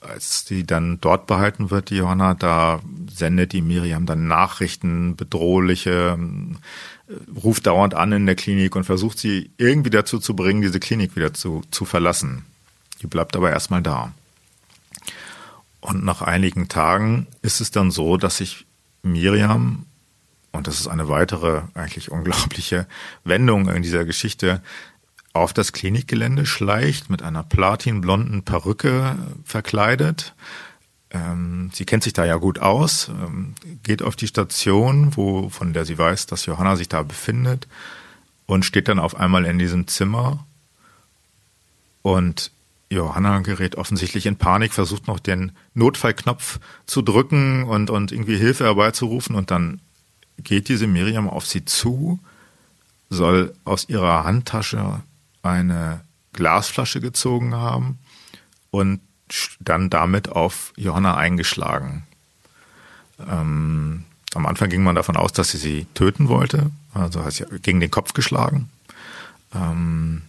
als sie dann dort behalten wird, die Johanna, da sendet die Miriam dann Nachrichten, bedrohliche, äh, ruft dauernd an in der Klinik und versucht sie irgendwie dazu zu bringen, diese Klinik wieder zu, zu verlassen. Die bleibt aber erstmal da. Und nach einigen Tagen ist es dann so, dass sich Miriam, und das ist eine weitere eigentlich unglaubliche Wendung in dieser Geschichte, auf das Klinikgelände schleicht, mit einer platinblonden Perücke verkleidet. Ähm, sie kennt sich da ja gut aus, ähm, geht auf die Station, wo, von der sie weiß, dass Johanna sich da befindet und steht dann auf einmal in diesem Zimmer und Johanna gerät offensichtlich in Panik, versucht noch den Notfallknopf zu drücken und, und irgendwie Hilfe herbeizurufen und dann geht diese Miriam auf sie zu, soll aus ihrer Handtasche eine Glasflasche gezogen haben und dann damit auf Johanna eingeschlagen. Ähm, am Anfang ging man davon aus, dass sie sie töten wollte, also hat sie gegen den Kopf geschlagen. Ähm,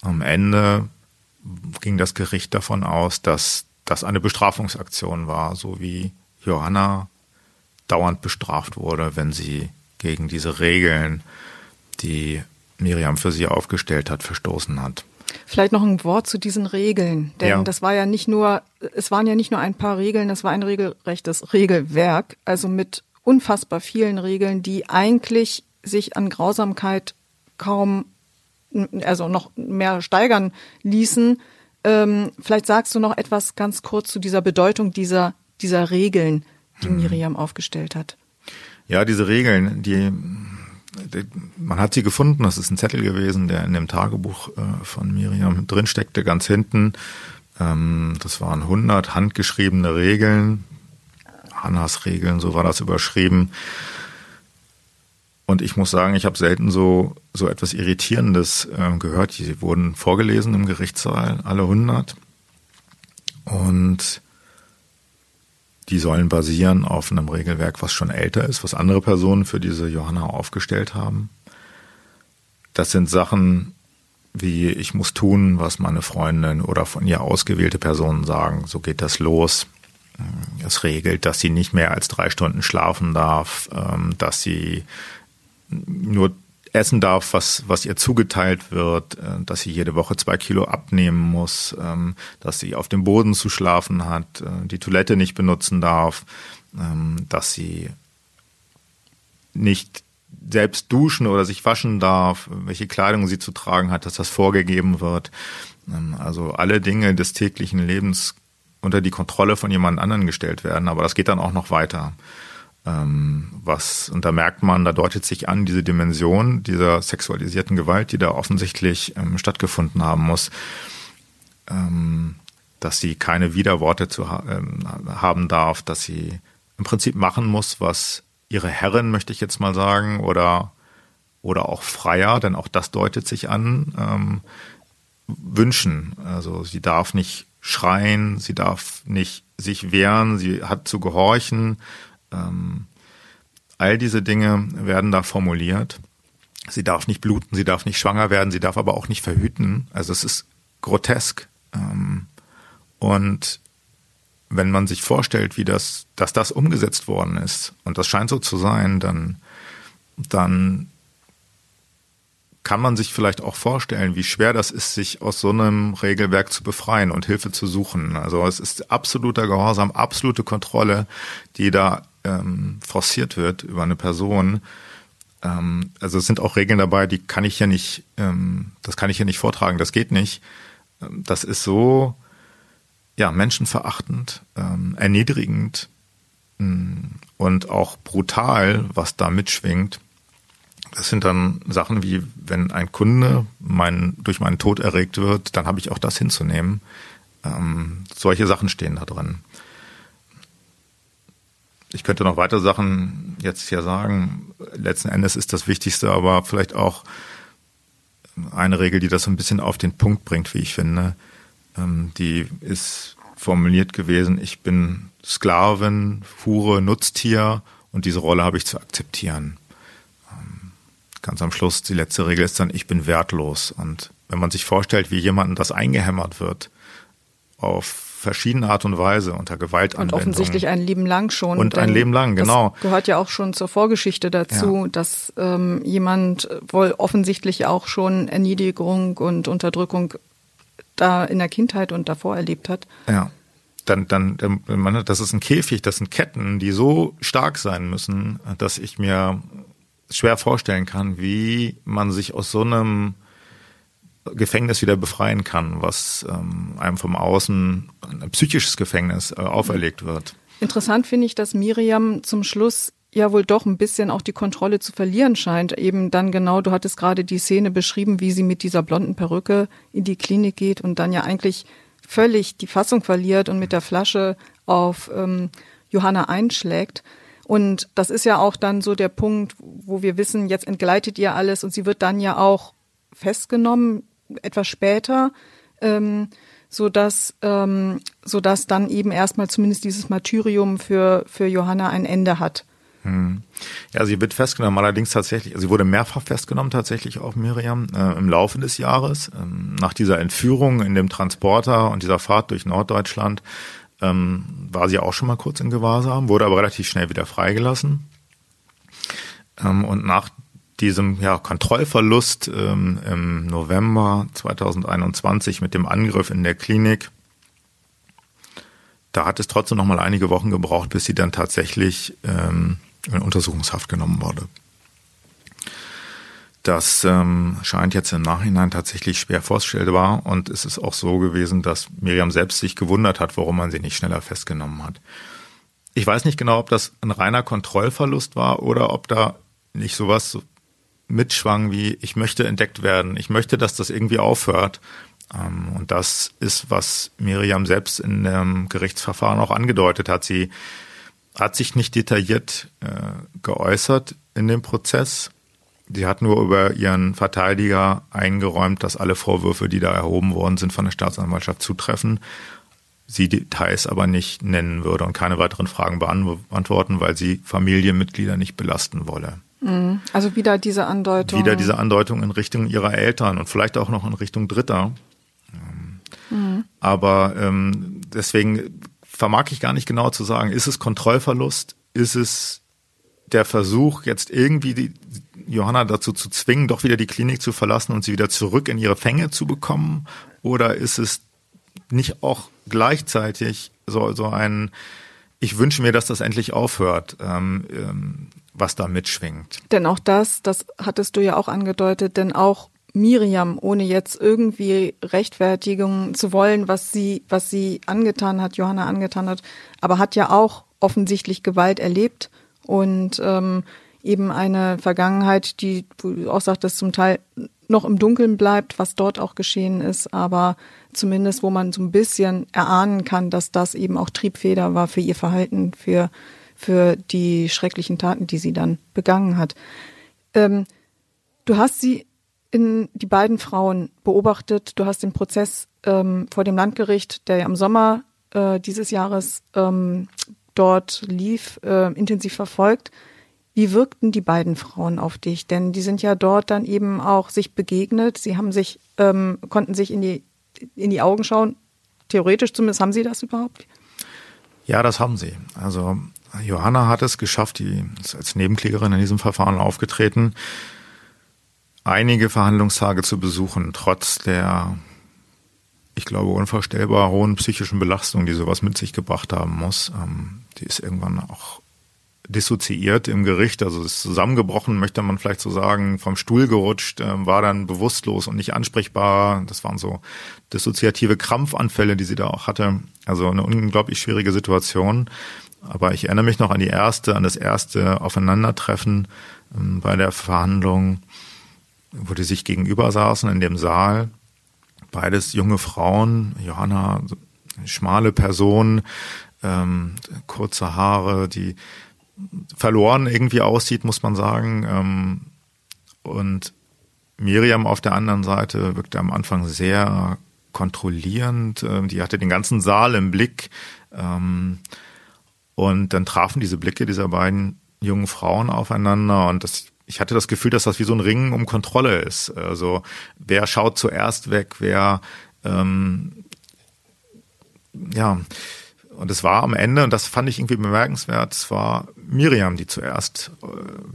am Ende ging das Gericht davon aus, dass das eine Bestrafungsaktion war, so wie Johanna dauernd bestraft wurde, wenn sie gegen diese Regeln, die Miriam für sie aufgestellt hat, verstoßen hat. Vielleicht noch ein Wort zu diesen Regeln, denn ja. das war ja nicht nur, es waren ja nicht nur ein paar Regeln, das war ein regelrechtes Regelwerk, also mit unfassbar vielen Regeln, die eigentlich sich an Grausamkeit kaum, also noch mehr steigern ließen. Ähm, vielleicht sagst du noch etwas ganz kurz zu dieser Bedeutung dieser, dieser Regeln, die mhm. Miriam aufgestellt hat. Ja, diese Regeln, die man hat sie gefunden, das ist ein Zettel gewesen, der in dem Tagebuch äh, von Miriam drin steckte, ganz hinten. Ähm, das waren 100 handgeschriebene Regeln, Hannas Regeln, so war das überschrieben. Und ich muss sagen, ich habe selten so, so etwas Irritierendes äh, gehört. Die wurden vorgelesen im Gerichtssaal, alle 100. Und die sollen basieren auf einem Regelwerk, was schon älter ist, was andere Personen für diese Johanna aufgestellt haben. Das sind Sachen wie ich muss tun, was meine Freundin oder von ihr ausgewählte Personen sagen. So geht das los. Es regelt, dass sie nicht mehr als drei Stunden schlafen darf, ähm, dass sie nur essen darf, was, was ihr zugeteilt wird, äh, dass sie jede Woche zwei Kilo abnehmen muss, ähm, dass sie auf dem Boden zu schlafen hat, äh, die Toilette nicht benutzen darf, ähm, dass sie nicht selbst duschen oder sich waschen darf, welche Kleidung sie zu tragen hat, dass das vorgegeben wird. Ähm, also alle Dinge des täglichen Lebens unter die Kontrolle von jemand anderen gestellt werden, aber das geht dann auch noch weiter. Ähm, was, und da merkt man, da deutet sich an diese Dimension dieser sexualisierten Gewalt, die da offensichtlich ähm, stattgefunden haben muss, ähm, dass sie keine Widerworte zu ha ähm, haben darf, dass sie im Prinzip machen muss, was ihre Herren, möchte ich jetzt mal sagen, oder, oder auch Freier, denn auch das deutet sich an, ähm, wünschen. Also sie darf nicht schreien, sie darf nicht sich wehren, sie hat zu gehorchen, ähm, all diese Dinge werden da formuliert. Sie darf nicht bluten, sie darf nicht schwanger werden, sie darf aber auch nicht verhüten. Also es ist grotesk. Ähm, und wenn man sich vorstellt, wie das, dass das umgesetzt worden ist, und das scheint so zu sein, dann, dann kann man sich vielleicht auch vorstellen, wie schwer das ist, sich aus so einem Regelwerk zu befreien und Hilfe zu suchen. Also es ist absoluter Gehorsam, absolute Kontrolle, die da ähm, forciert wird über eine Person. Ähm, also es sind auch Regeln dabei, die kann ich ja nicht, ähm, das kann ich ja nicht vortragen, das geht nicht. Ähm, das ist so, ja, menschenverachtend, ähm, erniedrigend mh, mm, und auch brutal, was da mitschwingt. Das sind dann Sachen wie, wenn ein Kunde mein, durch meinen Tod erregt wird, dann habe ich auch das hinzunehmen. Ähm, solche Sachen stehen da drin. Ich könnte noch weitere Sachen jetzt hier sagen. Letzten Endes ist das Wichtigste aber vielleicht auch eine Regel, die das so ein bisschen auf den Punkt bringt, wie ich finde. Ähm, die ist formuliert gewesen, ich bin Sklavin, Hure, Nutztier und diese Rolle habe ich zu akzeptieren. Ähm, ganz am Schluss, die letzte Regel ist dann, ich bin wertlos. Und wenn man sich vorstellt, wie jemandem das eingehämmert wird, auf verschiedene Art und Weise unter Gewaltanwendung. Und offensichtlich ein Leben lang schon. Und ein Leben lang, genau. Das gehört ja auch schon zur Vorgeschichte dazu, ja. dass ähm, jemand wohl offensichtlich auch schon Erniedrigung und Unterdrückung da in der Kindheit und davor erlebt hat. Ja. Dann, dann, dann, das ist ein Käfig, das sind Ketten, die so stark sein müssen, dass ich mir schwer vorstellen kann, wie man sich aus so einem Gefängnis wieder befreien kann, was ähm, einem vom Außen ein psychisches Gefängnis äh, auferlegt wird. Interessant finde ich, dass Miriam zum Schluss ja wohl doch ein bisschen auch die Kontrolle zu verlieren scheint. Eben dann genau, du hattest gerade die Szene beschrieben, wie sie mit dieser blonden Perücke in die Klinik geht und dann ja eigentlich völlig die Fassung verliert und mit der Flasche auf ähm, Johanna einschlägt. Und das ist ja auch dann so der Punkt, wo wir wissen, jetzt entgleitet ihr alles und sie wird dann ja auch festgenommen etwas später, ähm, so dass ähm, so dass dann eben erstmal zumindest dieses Martyrium für für Johanna ein Ende hat. Hm. Ja, sie wird festgenommen, allerdings tatsächlich, sie wurde mehrfach festgenommen, tatsächlich auch Miriam, äh, im Laufe des Jahres. Ähm, nach dieser Entführung in dem Transporter und dieser Fahrt durch Norddeutschland ähm, war sie auch schon mal kurz in Gewahrsam, wurde aber relativ schnell wieder freigelassen. Ähm, und nach diesem ja, Kontrollverlust ähm, im November 2021 mit dem Angriff in der Klinik, da hat es trotzdem noch mal einige Wochen gebraucht, bis sie dann tatsächlich ähm, in Untersuchungshaft genommen wurde. Das ähm, scheint jetzt im Nachhinein tatsächlich schwer vorstellbar und es ist auch so gewesen, dass Miriam selbst sich gewundert hat, warum man sie nicht schneller festgenommen hat. Ich weiß nicht genau, ob das ein reiner Kontrollverlust war oder ob da nicht sowas mitschwang wie, ich möchte entdeckt werden, ich möchte, dass das irgendwie aufhört. Ähm, und das ist, was Miriam selbst in dem Gerichtsverfahren auch angedeutet hat. Sie hat sich nicht detailliert äh, geäußert in dem Prozess. Sie hat nur über ihren Verteidiger eingeräumt, dass alle Vorwürfe, die da erhoben worden sind, von der Staatsanwaltschaft zutreffen. Sie Details aber nicht nennen würde und keine weiteren Fragen beantworten, weil sie Familienmitglieder nicht belasten wolle. Mhm. Also wieder diese Andeutung. Wieder diese Andeutung in Richtung ihrer Eltern und vielleicht auch noch in Richtung Dritter. Mhm. Aber ähm, deswegen vermag ich gar nicht genau zu sagen, ist es Kontrollverlust? Ist es der Versuch, jetzt irgendwie die Johanna dazu zu zwingen, doch wieder die Klinik zu verlassen und sie wieder zurück in ihre Fänge zu bekommen? Oder ist es nicht auch gleichzeitig so, so ein, ich wünsche mir, dass das endlich aufhört? Ähm, ähm, was da mitschwingt. Denn auch das, das hattest du ja auch angedeutet, denn auch Miriam, ohne jetzt irgendwie Rechtfertigung zu wollen, was sie, was sie angetan hat, Johanna angetan hat, aber hat ja auch offensichtlich Gewalt erlebt und ähm, eben eine Vergangenheit, die, du auch sagtest, zum Teil noch im Dunkeln bleibt, was dort auch geschehen ist, aber zumindest, wo man so ein bisschen erahnen kann, dass das eben auch Triebfeder war für ihr Verhalten, für für die schrecklichen Taten, die sie dann begangen hat. Ähm, du hast sie in die beiden Frauen beobachtet. Du hast den Prozess ähm, vor dem Landgericht, der ja im Sommer äh, dieses Jahres ähm, dort lief, äh, intensiv verfolgt. Wie wirkten die beiden Frauen auf dich? Denn die sind ja dort dann eben auch sich begegnet. Sie haben sich, ähm, konnten sich in die, in die Augen schauen. Theoretisch zumindest haben sie das überhaupt? Ja, das haben sie. Also Johanna hat es geschafft, die ist als Nebenklägerin in diesem Verfahren aufgetreten, einige Verhandlungstage zu besuchen, trotz der, ich glaube, unvorstellbar hohen psychischen Belastung, die sowas mit sich gebracht haben muss. Ähm, die ist irgendwann auch dissoziiert im Gericht, also ist zusammengebrochen, möchte man vielleicht so sagen, vom Stuhl gerutscht, äh, war dann bewusstlos und nicht ansprechbar. Das waren so dissoziative Krampfanfälle, die sie da auch hatte. Also eine unglaublich schwierige Situation. Aber ich erinnere mich noch an die erste, an das erste Aufeinandertreffen ähm, bei der Verhandlung, wo die sich gegenüber saßen in dem Saal. Beides junge Frauen, Johanna, schmale Person, ähm, kurze Haare, die verloren irgendwie aussieht, muss man sagen. Ähm, und Miriam auf der anderen Seite wirkte am Anfang sehr kontrollierend. Ähm, die hatte den ganzen Saal im Blick. Ähm, und dann trafen diese Blicke dieser beiden jungen Frauen aufeinander und das, ich hatte das Gefühl, dass das wie so ein Ringen um Kontrolle ist. Also wer schaut zuerst weg, wer ähm, ja, und es war am Ende, und das fand ich irgendwie bemerkenswert, es war Miriam, die zuerst äh,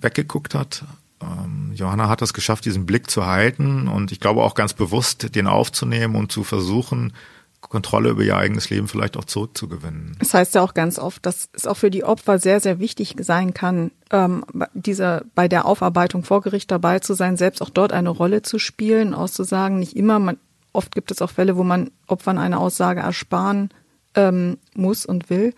weggeguckt hat. Ähm, Johanna hat es geschafft, diesen Blick zu halten und ich glaube auch ganz bewusst, den aufzunehmen und zu versuchen, Kontrolle über ihr eigenes Leben vielleicht auch zurückzugewinnen. Das heißt ja auch ganz oft, dass es auch für die Opfer sehr, sehr wichtig sein kann, ähm, diese, bei der Aufarbeitung vor Gericht dabei zu sein, selbst auch dort eine Rolle zu spielen, auszusagen, nicht immer, man, oft gibt es auch Fälle, wo man Opfern eine Aussage ersparen ähm, muss und will.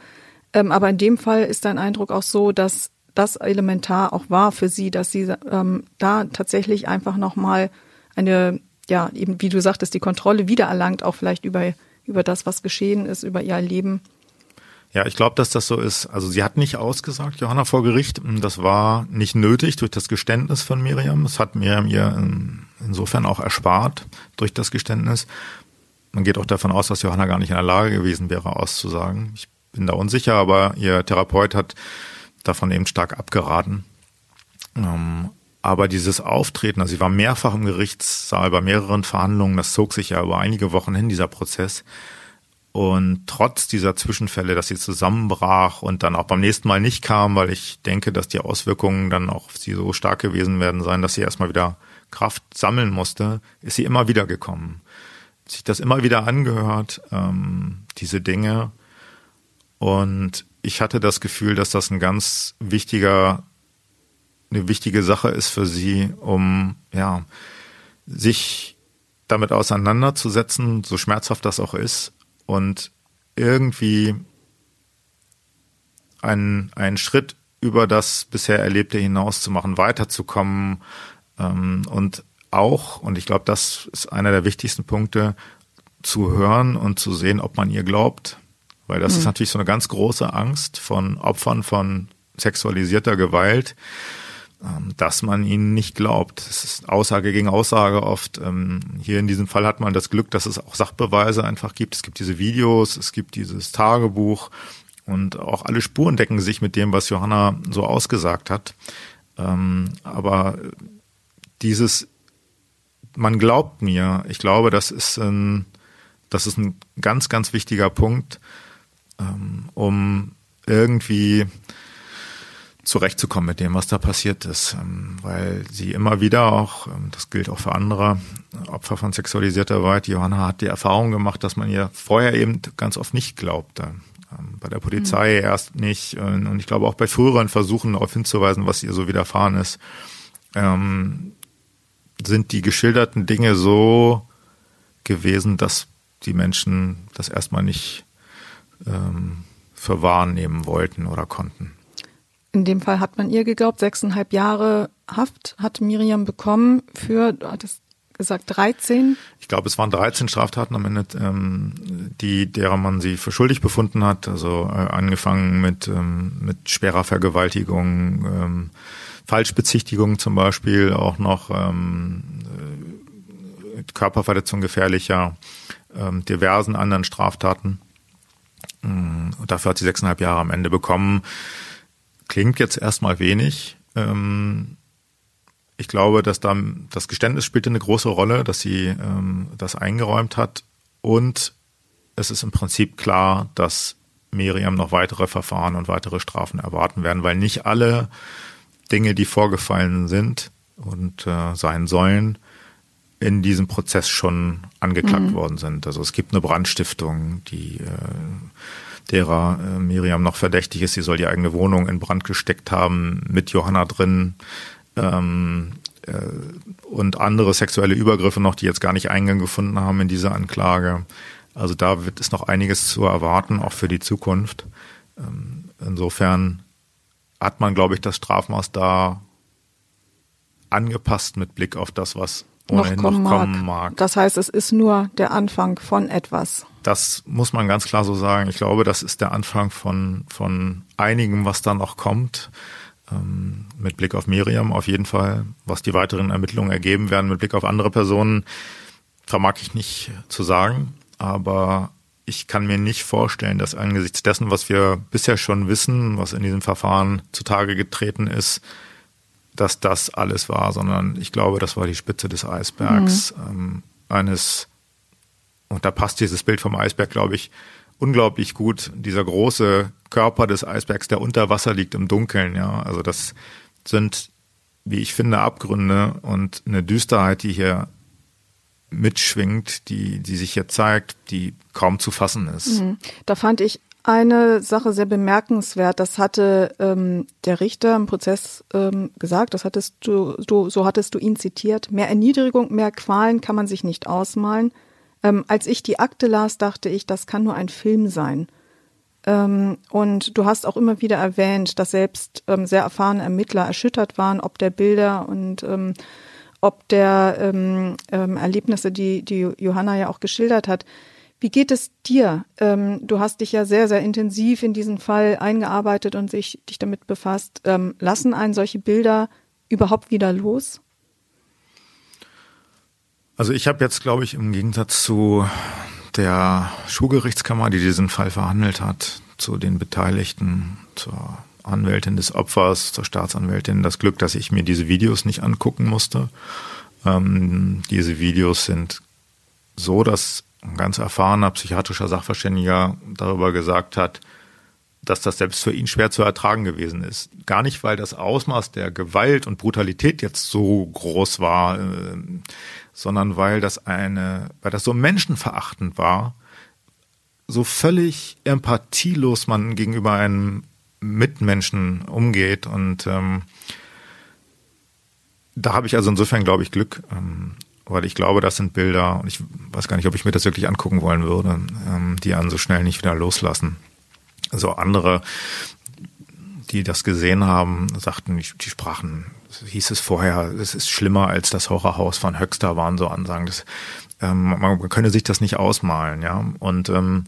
Ähm, aber in dem Fall ist dein Eindruck auch so, dass das elementar auch war für sie, dass sie ähm, da tatsächlich einfach nochmal eine, ja, eben wie du sagtest, die Kontrolle wiedererlangt, auch vielleicht über, über das, was geschehen ist, über ihr Leben. Ja, ich glaube, dass das so ist. Also sie hat nicht ausgesagt, Johanna vor Gericht. Das war nicht nötig durch das Geständnis von Miriam. Es hat Miriam ihr insofern auch erspart durch das Geständnis. Man geht auch davon aus, dass Johanna gar nicht in der Lage gewesen wäre, auszusagen. Ich bin da unsicher, aber ihr Therapeut hat davon eben stark abgeraten. Ähm, aber dieses Auftreten, also sie war mehrfach im Gerichtssaal bei mehreren Verhandlungen, das zog sich ja über einige Wochen hin, dieser Prozess. Und trotz dieser Zwischenfälle, dass sie zusammenbrach und dann auch beim nächsten Mal nicht kam, weil ich denke, dass die Auswirkungen dann auch auf sie so stark gewesen werden sein, dass sie erstmal wieder Kraft sammeln musste, ist sie immer wieder gekommen. Sich das immer wieder angehört, ähm, diese Dinge. Und ich hatte das Gefühl, dass das ein ganz wichtiger, eine wichtige Sache ist für sie, um ja sich damit auseinanderzusetzen, so schmerzhaft das auch ist, und irgendwie einen, einen Schritt über das bisher Erlebte hinaus zu machen, weiterzukommen ähm, und auch, und ich glaube, das ist einer der wichtigsten Punkte, zu hören und zu sehen, ob man ihr glaubt. Weil das mhm. ist natürlich so eine ganz große Angst von Opfern von sexualisierter Gewalt, dass man ihnen nicht glaubt. Es ist Aussage gegen Aussage oft. Ähm, hier in diesem Fall hat man das Glück, dass es auch Sachbeweise einfach gibt. Es gibt diese Videos, es gibt dieses Tagebuch und auch alle Spuren decken sich mit dem, was Johanna so ausgesagt hat. Ähm, aber dieses, man glaubt mir, ich glaube, das ist ein, das ist ein ganz, ganz wichtiger Punkt, ähm, um irgendwie zurechtzukommen mit dem, was da passiert ist, ähm, weil sie immer wieder auch, ähm, das gilt auch für andere Opfer von sexualisierter Gewalt, Johanna hat die Erfahrung gemacht, dass man ihr vorher eben ganz oft nicht glaubte. Bei der Polizei mhm. erst nicht und ich glaube auch bei früheren Versuchen darauf hinzuweisen, was ihr so widerfahren ist, sind die geschilderten Dinge so gewesen, dass die Menschen das erstmal nicht ähm, für wahrnehmen wollten oder konnten. In dem Fall hat man ihr geglaubt, sechseinhalb Jahre Haft hat Miriam bekommen für, du hattest gesagt, 13? Ich glaube, es waren 13 Straftaten am Ende, ähm, die, derer man sie für schuldig befunden hat. Also äh, angefangen mit, ähm, mit schwerer Vergewaltigung, ähm, Falschbezichtigung zum Beispiel, auch noch ähm, äh, Körperverletzung gefährlicher, ähm, diversen anderen Straftaten. Mm, und dafür hat sie sechseinhalb Jahre am Ende bekommen. Klingt jetzt erstmal wenig. Ähm, ich glaube, dass da das Geständnis spielte eine große Rolle, dass sie ähm, das eingeräumt hat. Und es ist im Prinzip klar, dass Miriam noch weitere Verfahren und weitere Strafen erwarten werden, weil nicht alle Dinge, die vorgefallen sind und äh, sein sollen, in diesem Prozess schon angeklagt mhm. worden sind. Also es gibt eine Brandstiftung, die äh, derer äh, Miriam noch verdächtig ist. Sie soll die eigene Wohnung in Brand gesteckt haben mit Johanna drin. Ähm, äh, und andere sexuelle Übergriffe noch, die jetzt gar nicht Eingang gefunden haben in diese Anklage. Also da wird es noch einiges zu erwarten, auch für die Zukunft. Ähm, insofern hat man, glaube ich, das Strafmaß da angepasst mit Blick auf das, was noch kommen, noch kommen mag. mag. Das heißt, es ist nur der Anfang von etwas. Das muss man ganz klar so sagen. Ich glaube, das ist der Anfang von, von einigem, was da noch kommt. Ähm, mit Blick auf Miriam auf jeden Fall. Was die weiteren Ermittlungen ergeben werden, mit Blick auf andere Personen, vermag ich nicht zu sagen. Aber ich kann mir nicht vorstellen, dass angesichts dessen, was wir bisher schon wissen, was in diesem Verfahren zutage getreten ist, dass das alles war, sondern ich glaube, das war die Spitze des Eisbergs mhm. ähm, eines, und da passt dieses Bild vom Eisberg, glaube ich, unglaublich gut. Dieser große Körper des Eisbergs, der unter Wasser liegt im Dunkeln, ja. Also das sind, wie ich finde, Abgründe und eine Düsterheit, die hier mitschwingt, die, die sich hier zeigt, die kaum zu fassen ist. Mhm. Da fand ich eine Sache sehr bemerkenswert. Das hatte ähm, der Richter im Prozess ähm, gesagt, das hattest du, du, so hattest du ihn zitiert. Mehr Erniedrigung, mehr Qualen kann man sich nicht ausmalen. Ähm, als ich die Akte las, dachte ich, das kann nur ein Film sein. Ähm, und du hast auch immer wieder erwähnt, dass selbst ähm, sehr erfahrene Ermittler erschüttert waren, ob der Bilder und ähm, ob der ähm, ähm, Erlebnisse, die, die Johanna ja auch geschildert hat. Wie geht es dir? Ähm, du hast dich ja sehr, sehr intensiv in diesen Fall eingearbeitet und sich, dich damit befasst. Ähm, lassen einen solche Bilder überhaupt wieder los? Also ich habe jetzt, glaube ich, im Gegensatz zu der Schulgerichtskammer, die diesen Fall verhandelt hat, zu den Beteiligten, zur Anwältin des Opfers, zur Staatsanwältin, das Glück, dass ich mir diese Videos nicht angucken musste. Ähm, diese Videos sind so, dass ein ganz erfahrener psychiatrischer Sachverständiger darüber gesagt hat, dass das selbst für ihn schwer zu ertragen gewesen ist. Gar nicht, weil das Ausmaß der Gewalt und Brutalität jetzt so groß war, äh, sondern weil das eine, weil das so menschenverachtend war, so völlig empathielos man gegenüber einem Mitmenschen umgeht und ähm, da habe ich also insofern, glaube ich, Glück, ähm, weil ich glaube, das sind Bilder, und ich weiß gar nicht, ob ich mir das wirklich angucken wollen würde, ähm, die einen so schnell nicht wieder loslassen. Also andere, die das gesehen haben, sagten, die sprachen, hieß es vorher, es ist schlimmer als das Horrorhaus von Höxter, waren so Ansagen. Das, ähm, man könne sich das nicht ausmalen, ja. Und ähm,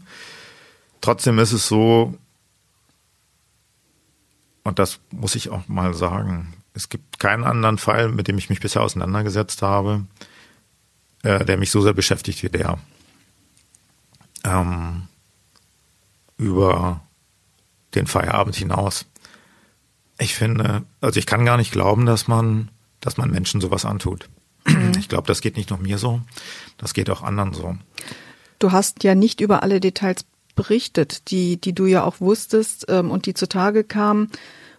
trotzdem ist es so, und das muss ich auch mal sagen, es gibt keinen anderen Fall, mit dem ich mich bisher auseinandergesetzt habe, äh, der mich so sehr beschäftigt wie der. Ähm, über den Feierabend hinaus. Ich finde, also ich kann gar nicht glauben, dass man, dass man Menschen sowas antut. Mhm. Ich glaube, das geht nicht nur mir so, das geht auch anderen so. Du hast ja nicht über alle Details berichtet, die, die du ja auch wusstest ähm, und die zutage kamen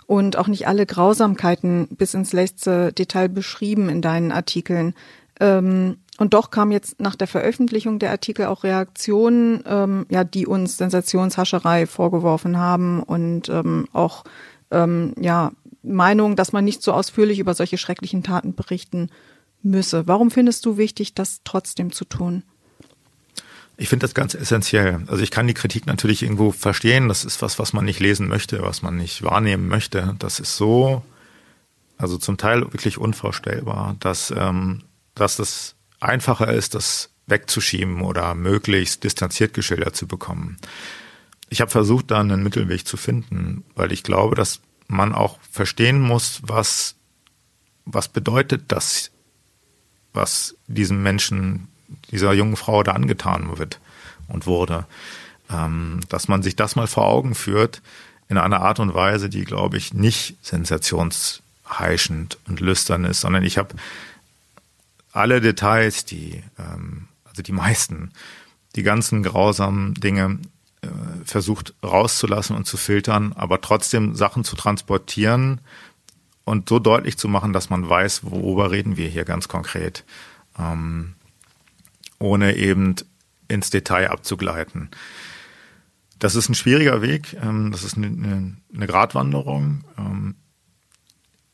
und auch nicht alle Grausamkeiten bis ins letzte Detail beschrieben in deinen Artikeln. Ähm, und doch kam jetzt nach der Veröffentlichung der Artikel auch Reaktionen, ähm, ja, die uns Sensationshascherei vorgeworfen haben und ähm, auch ähm, ja Meinung, dass man nicht so ausführlich über solche schrecklichen Taten berichten müsse. Warum findest du wichtig, das trotzdem zu tun? Ich finde das ganz essentiell. Also ich kann die Kritik natürlich irgendwo verstehen. Das ist was, was man nicht lesen möchte, was man nicht wahrnehmen möchte. Das ist so, also zum Teil wirklich unvorstellbar, dass, ähm, dass das einfacher ist, das wegzuschieben oder möglichst distanziert geschildert zu bekommen. Ich habe versucht, da einen Mittelweg zu finden, weil ich glaube, dass man auch verstehen muss, was, was bedeutet das, was diesem Menschen, dieser jungen Frau da angetan wird und wurde. Ähm, dass man sich das mal vor Augen führt in einer Art und Weise, die, glaube ich, nicht sensationsheischend und lüstern ist, sondern ich habe alle Details, die, ähm, also die meisten, die ganzen grausamen Dinge äh, versucht rauszulassen und zu filtern, aber trotzdem Sachen zu transportieren und so deutlich zu machen, dass man weiß, worüber reden wir hier ganz konkret, ähm, ohne eben ins Detail abzugleiten. Das ist ein schwieriger Weg, ähm, das ist eine, eine Gratwanderung. Ähm,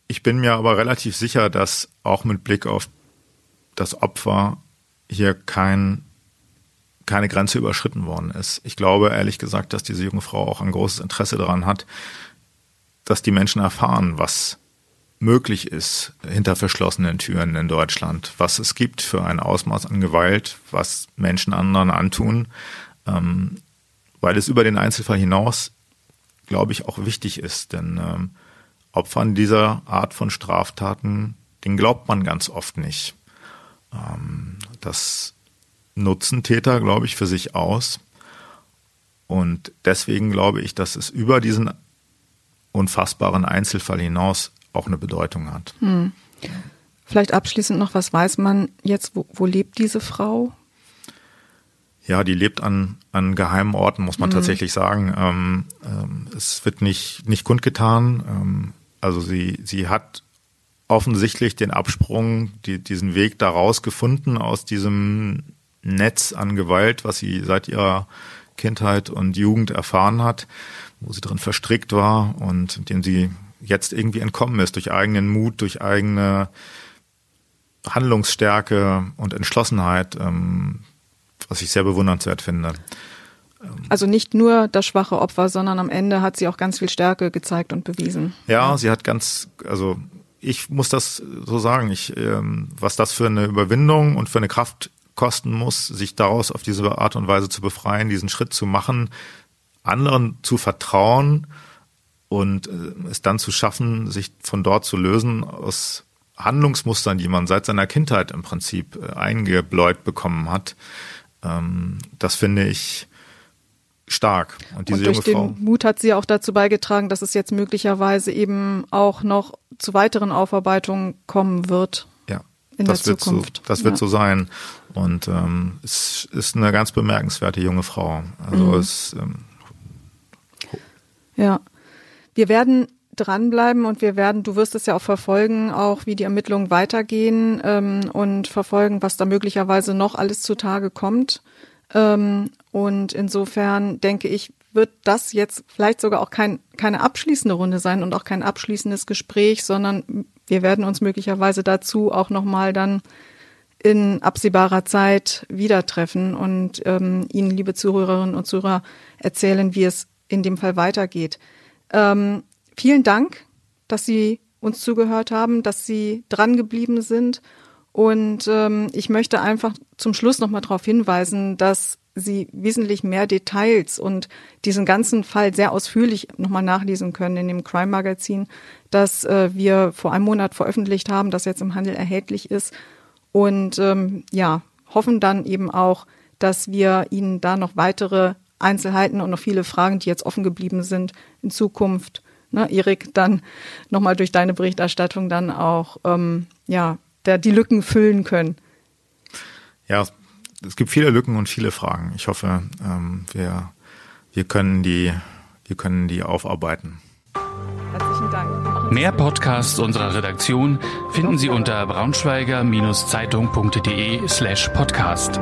ich bin mir aber relativ sicher, dass auch mit Blick auf das Opfer hier kein, keine Grenze überschritten worden ist. Ich glaube ehrlich gesagt, dass diese junge Frau auch ein großes Interesse daran hat, dass die Menschen erfahren, was möglich ist hinter verschlossenen Türen in Deutschland, was es gibt für ein Ausmaß an Gewalt, was Menschen anderen antun, ähm, weil es über den Einzelfall hinaus, glaube ich, auch wichtig ist, denn ähm, Opfern dieser Art von Straftaten, den glaubt man ganz oft nicht. Ähm, das nutzen Täter, glaube ich, für sich aus. Und deswegen glaube ich, dass es über diesen unfassbaren Einzelfall hinaus auch eine Bedeutung hat. Hm. Vielleicht abschließend noch, was weiß man jetzt, wo, wo lebt diese Frau? Ja, die lebt an, an geheimen Orten, muss man mhm. tatsächlich sagen. Ähm, ähm, es wird nicht, nicht kundgetan. Ähm, also sie, sie hat offensichtlich den Absprung, die, diesen Weg daraus gefunden aus diesem Netz an Gewalt, was sie seit ihrer Kindheit und Jugend erfahren hat, wo sie drin verstrickt war und dem sie jetzt irgendwie entkommen ist durch eigenen Mut, durch eigene Handlungsstärke und Entschlossenheit, ähm, was ich sehr bewundernswert finde. Also nicht nur das schwache Opfer, sondern am Ende hat sie auch ganz viel Stärke gezeigt und bewiesen. Ja, sie hat ganz, also ich muss das so sagen, ich, ähm, was das für eine Überwindung und für eine Kraft kosten muss, sich daraus auf diese Art und Weise zu befreien, diesen Schritt zu machen, anderen zu vertrauen und äh, es dann zu schaffen, sich von dort zu lösen aus Handlungsmustern, die man seit seiner Kindheit im Prinzip äh, eingebläut bekommen hat. Ähm, das finde ich stark. Und diese und durch junge Frau. Den Mut hat sie auch dazu beigetragen, dass es jetzt möglicherweise eben auch noch zu weiteren Aufarbeitungen kommen wird. Ja, in das der wird Zukunft. So, das wird ja. so sein. Und ähm, es ist eine ganz bemerkenswerte junge Frau. Also mhm. es ähm, ja. Wir werden dranbleiben und wir werden, du wirst es ja auch verfolgen, auch wie die Ermittlungen weitergehen ähm, und verfolgen, was da möglicherweise noch alles zutage kommt. Ähm, und insofern denke ich, wird das jetzt vielleicht sogar auch kein, keine abschließende Runde sein und auch kein abschließendes Gespräch, sondern wir werden uns möglicherweise dazu auch nochmal dann in absehbarer Zeit wieder treffen und ähm, Ihnen, liebe Zuhörerinnen und Zuhörer, erzählen, wie es in dem Fall weitergeht. Ähm, vielen Dank, dass Sie uns zugehört haben, dass Sie dran geblieben sind. Und ähm, ich möchte einfach zum Schluss nochmal darauf hinweisen, dass Sie wesentlich mehr Details und diesen ganzen Fall sehr ausführlich nochmal nachlesen können in dem Crime Magazin, das äh, wir vor einem Monat veröffentlicht haben, das jetzt im Handel erhältlich ist. Und ähm, ja, hoffen dann eben auch, dass wir Ihnen da noch weitere Einzelheiten und noch viele Fragen, die jetzt offen geblieben sind, in Zukunft, ne, Erik, dann nochmal durch deine Berichterstattung dann auch ähm, ja, der, die Lücken füllen können. Ja, es gibt viele Lücken und viele Fragen. Ich hoffe, ähm, wir, wir, können die, wir können die aufarbeiten. Herzlichen Dank. Mehr Podcasts unserer Redaktion finden Sie unter braunschweiger-zeitung.de slash podcast.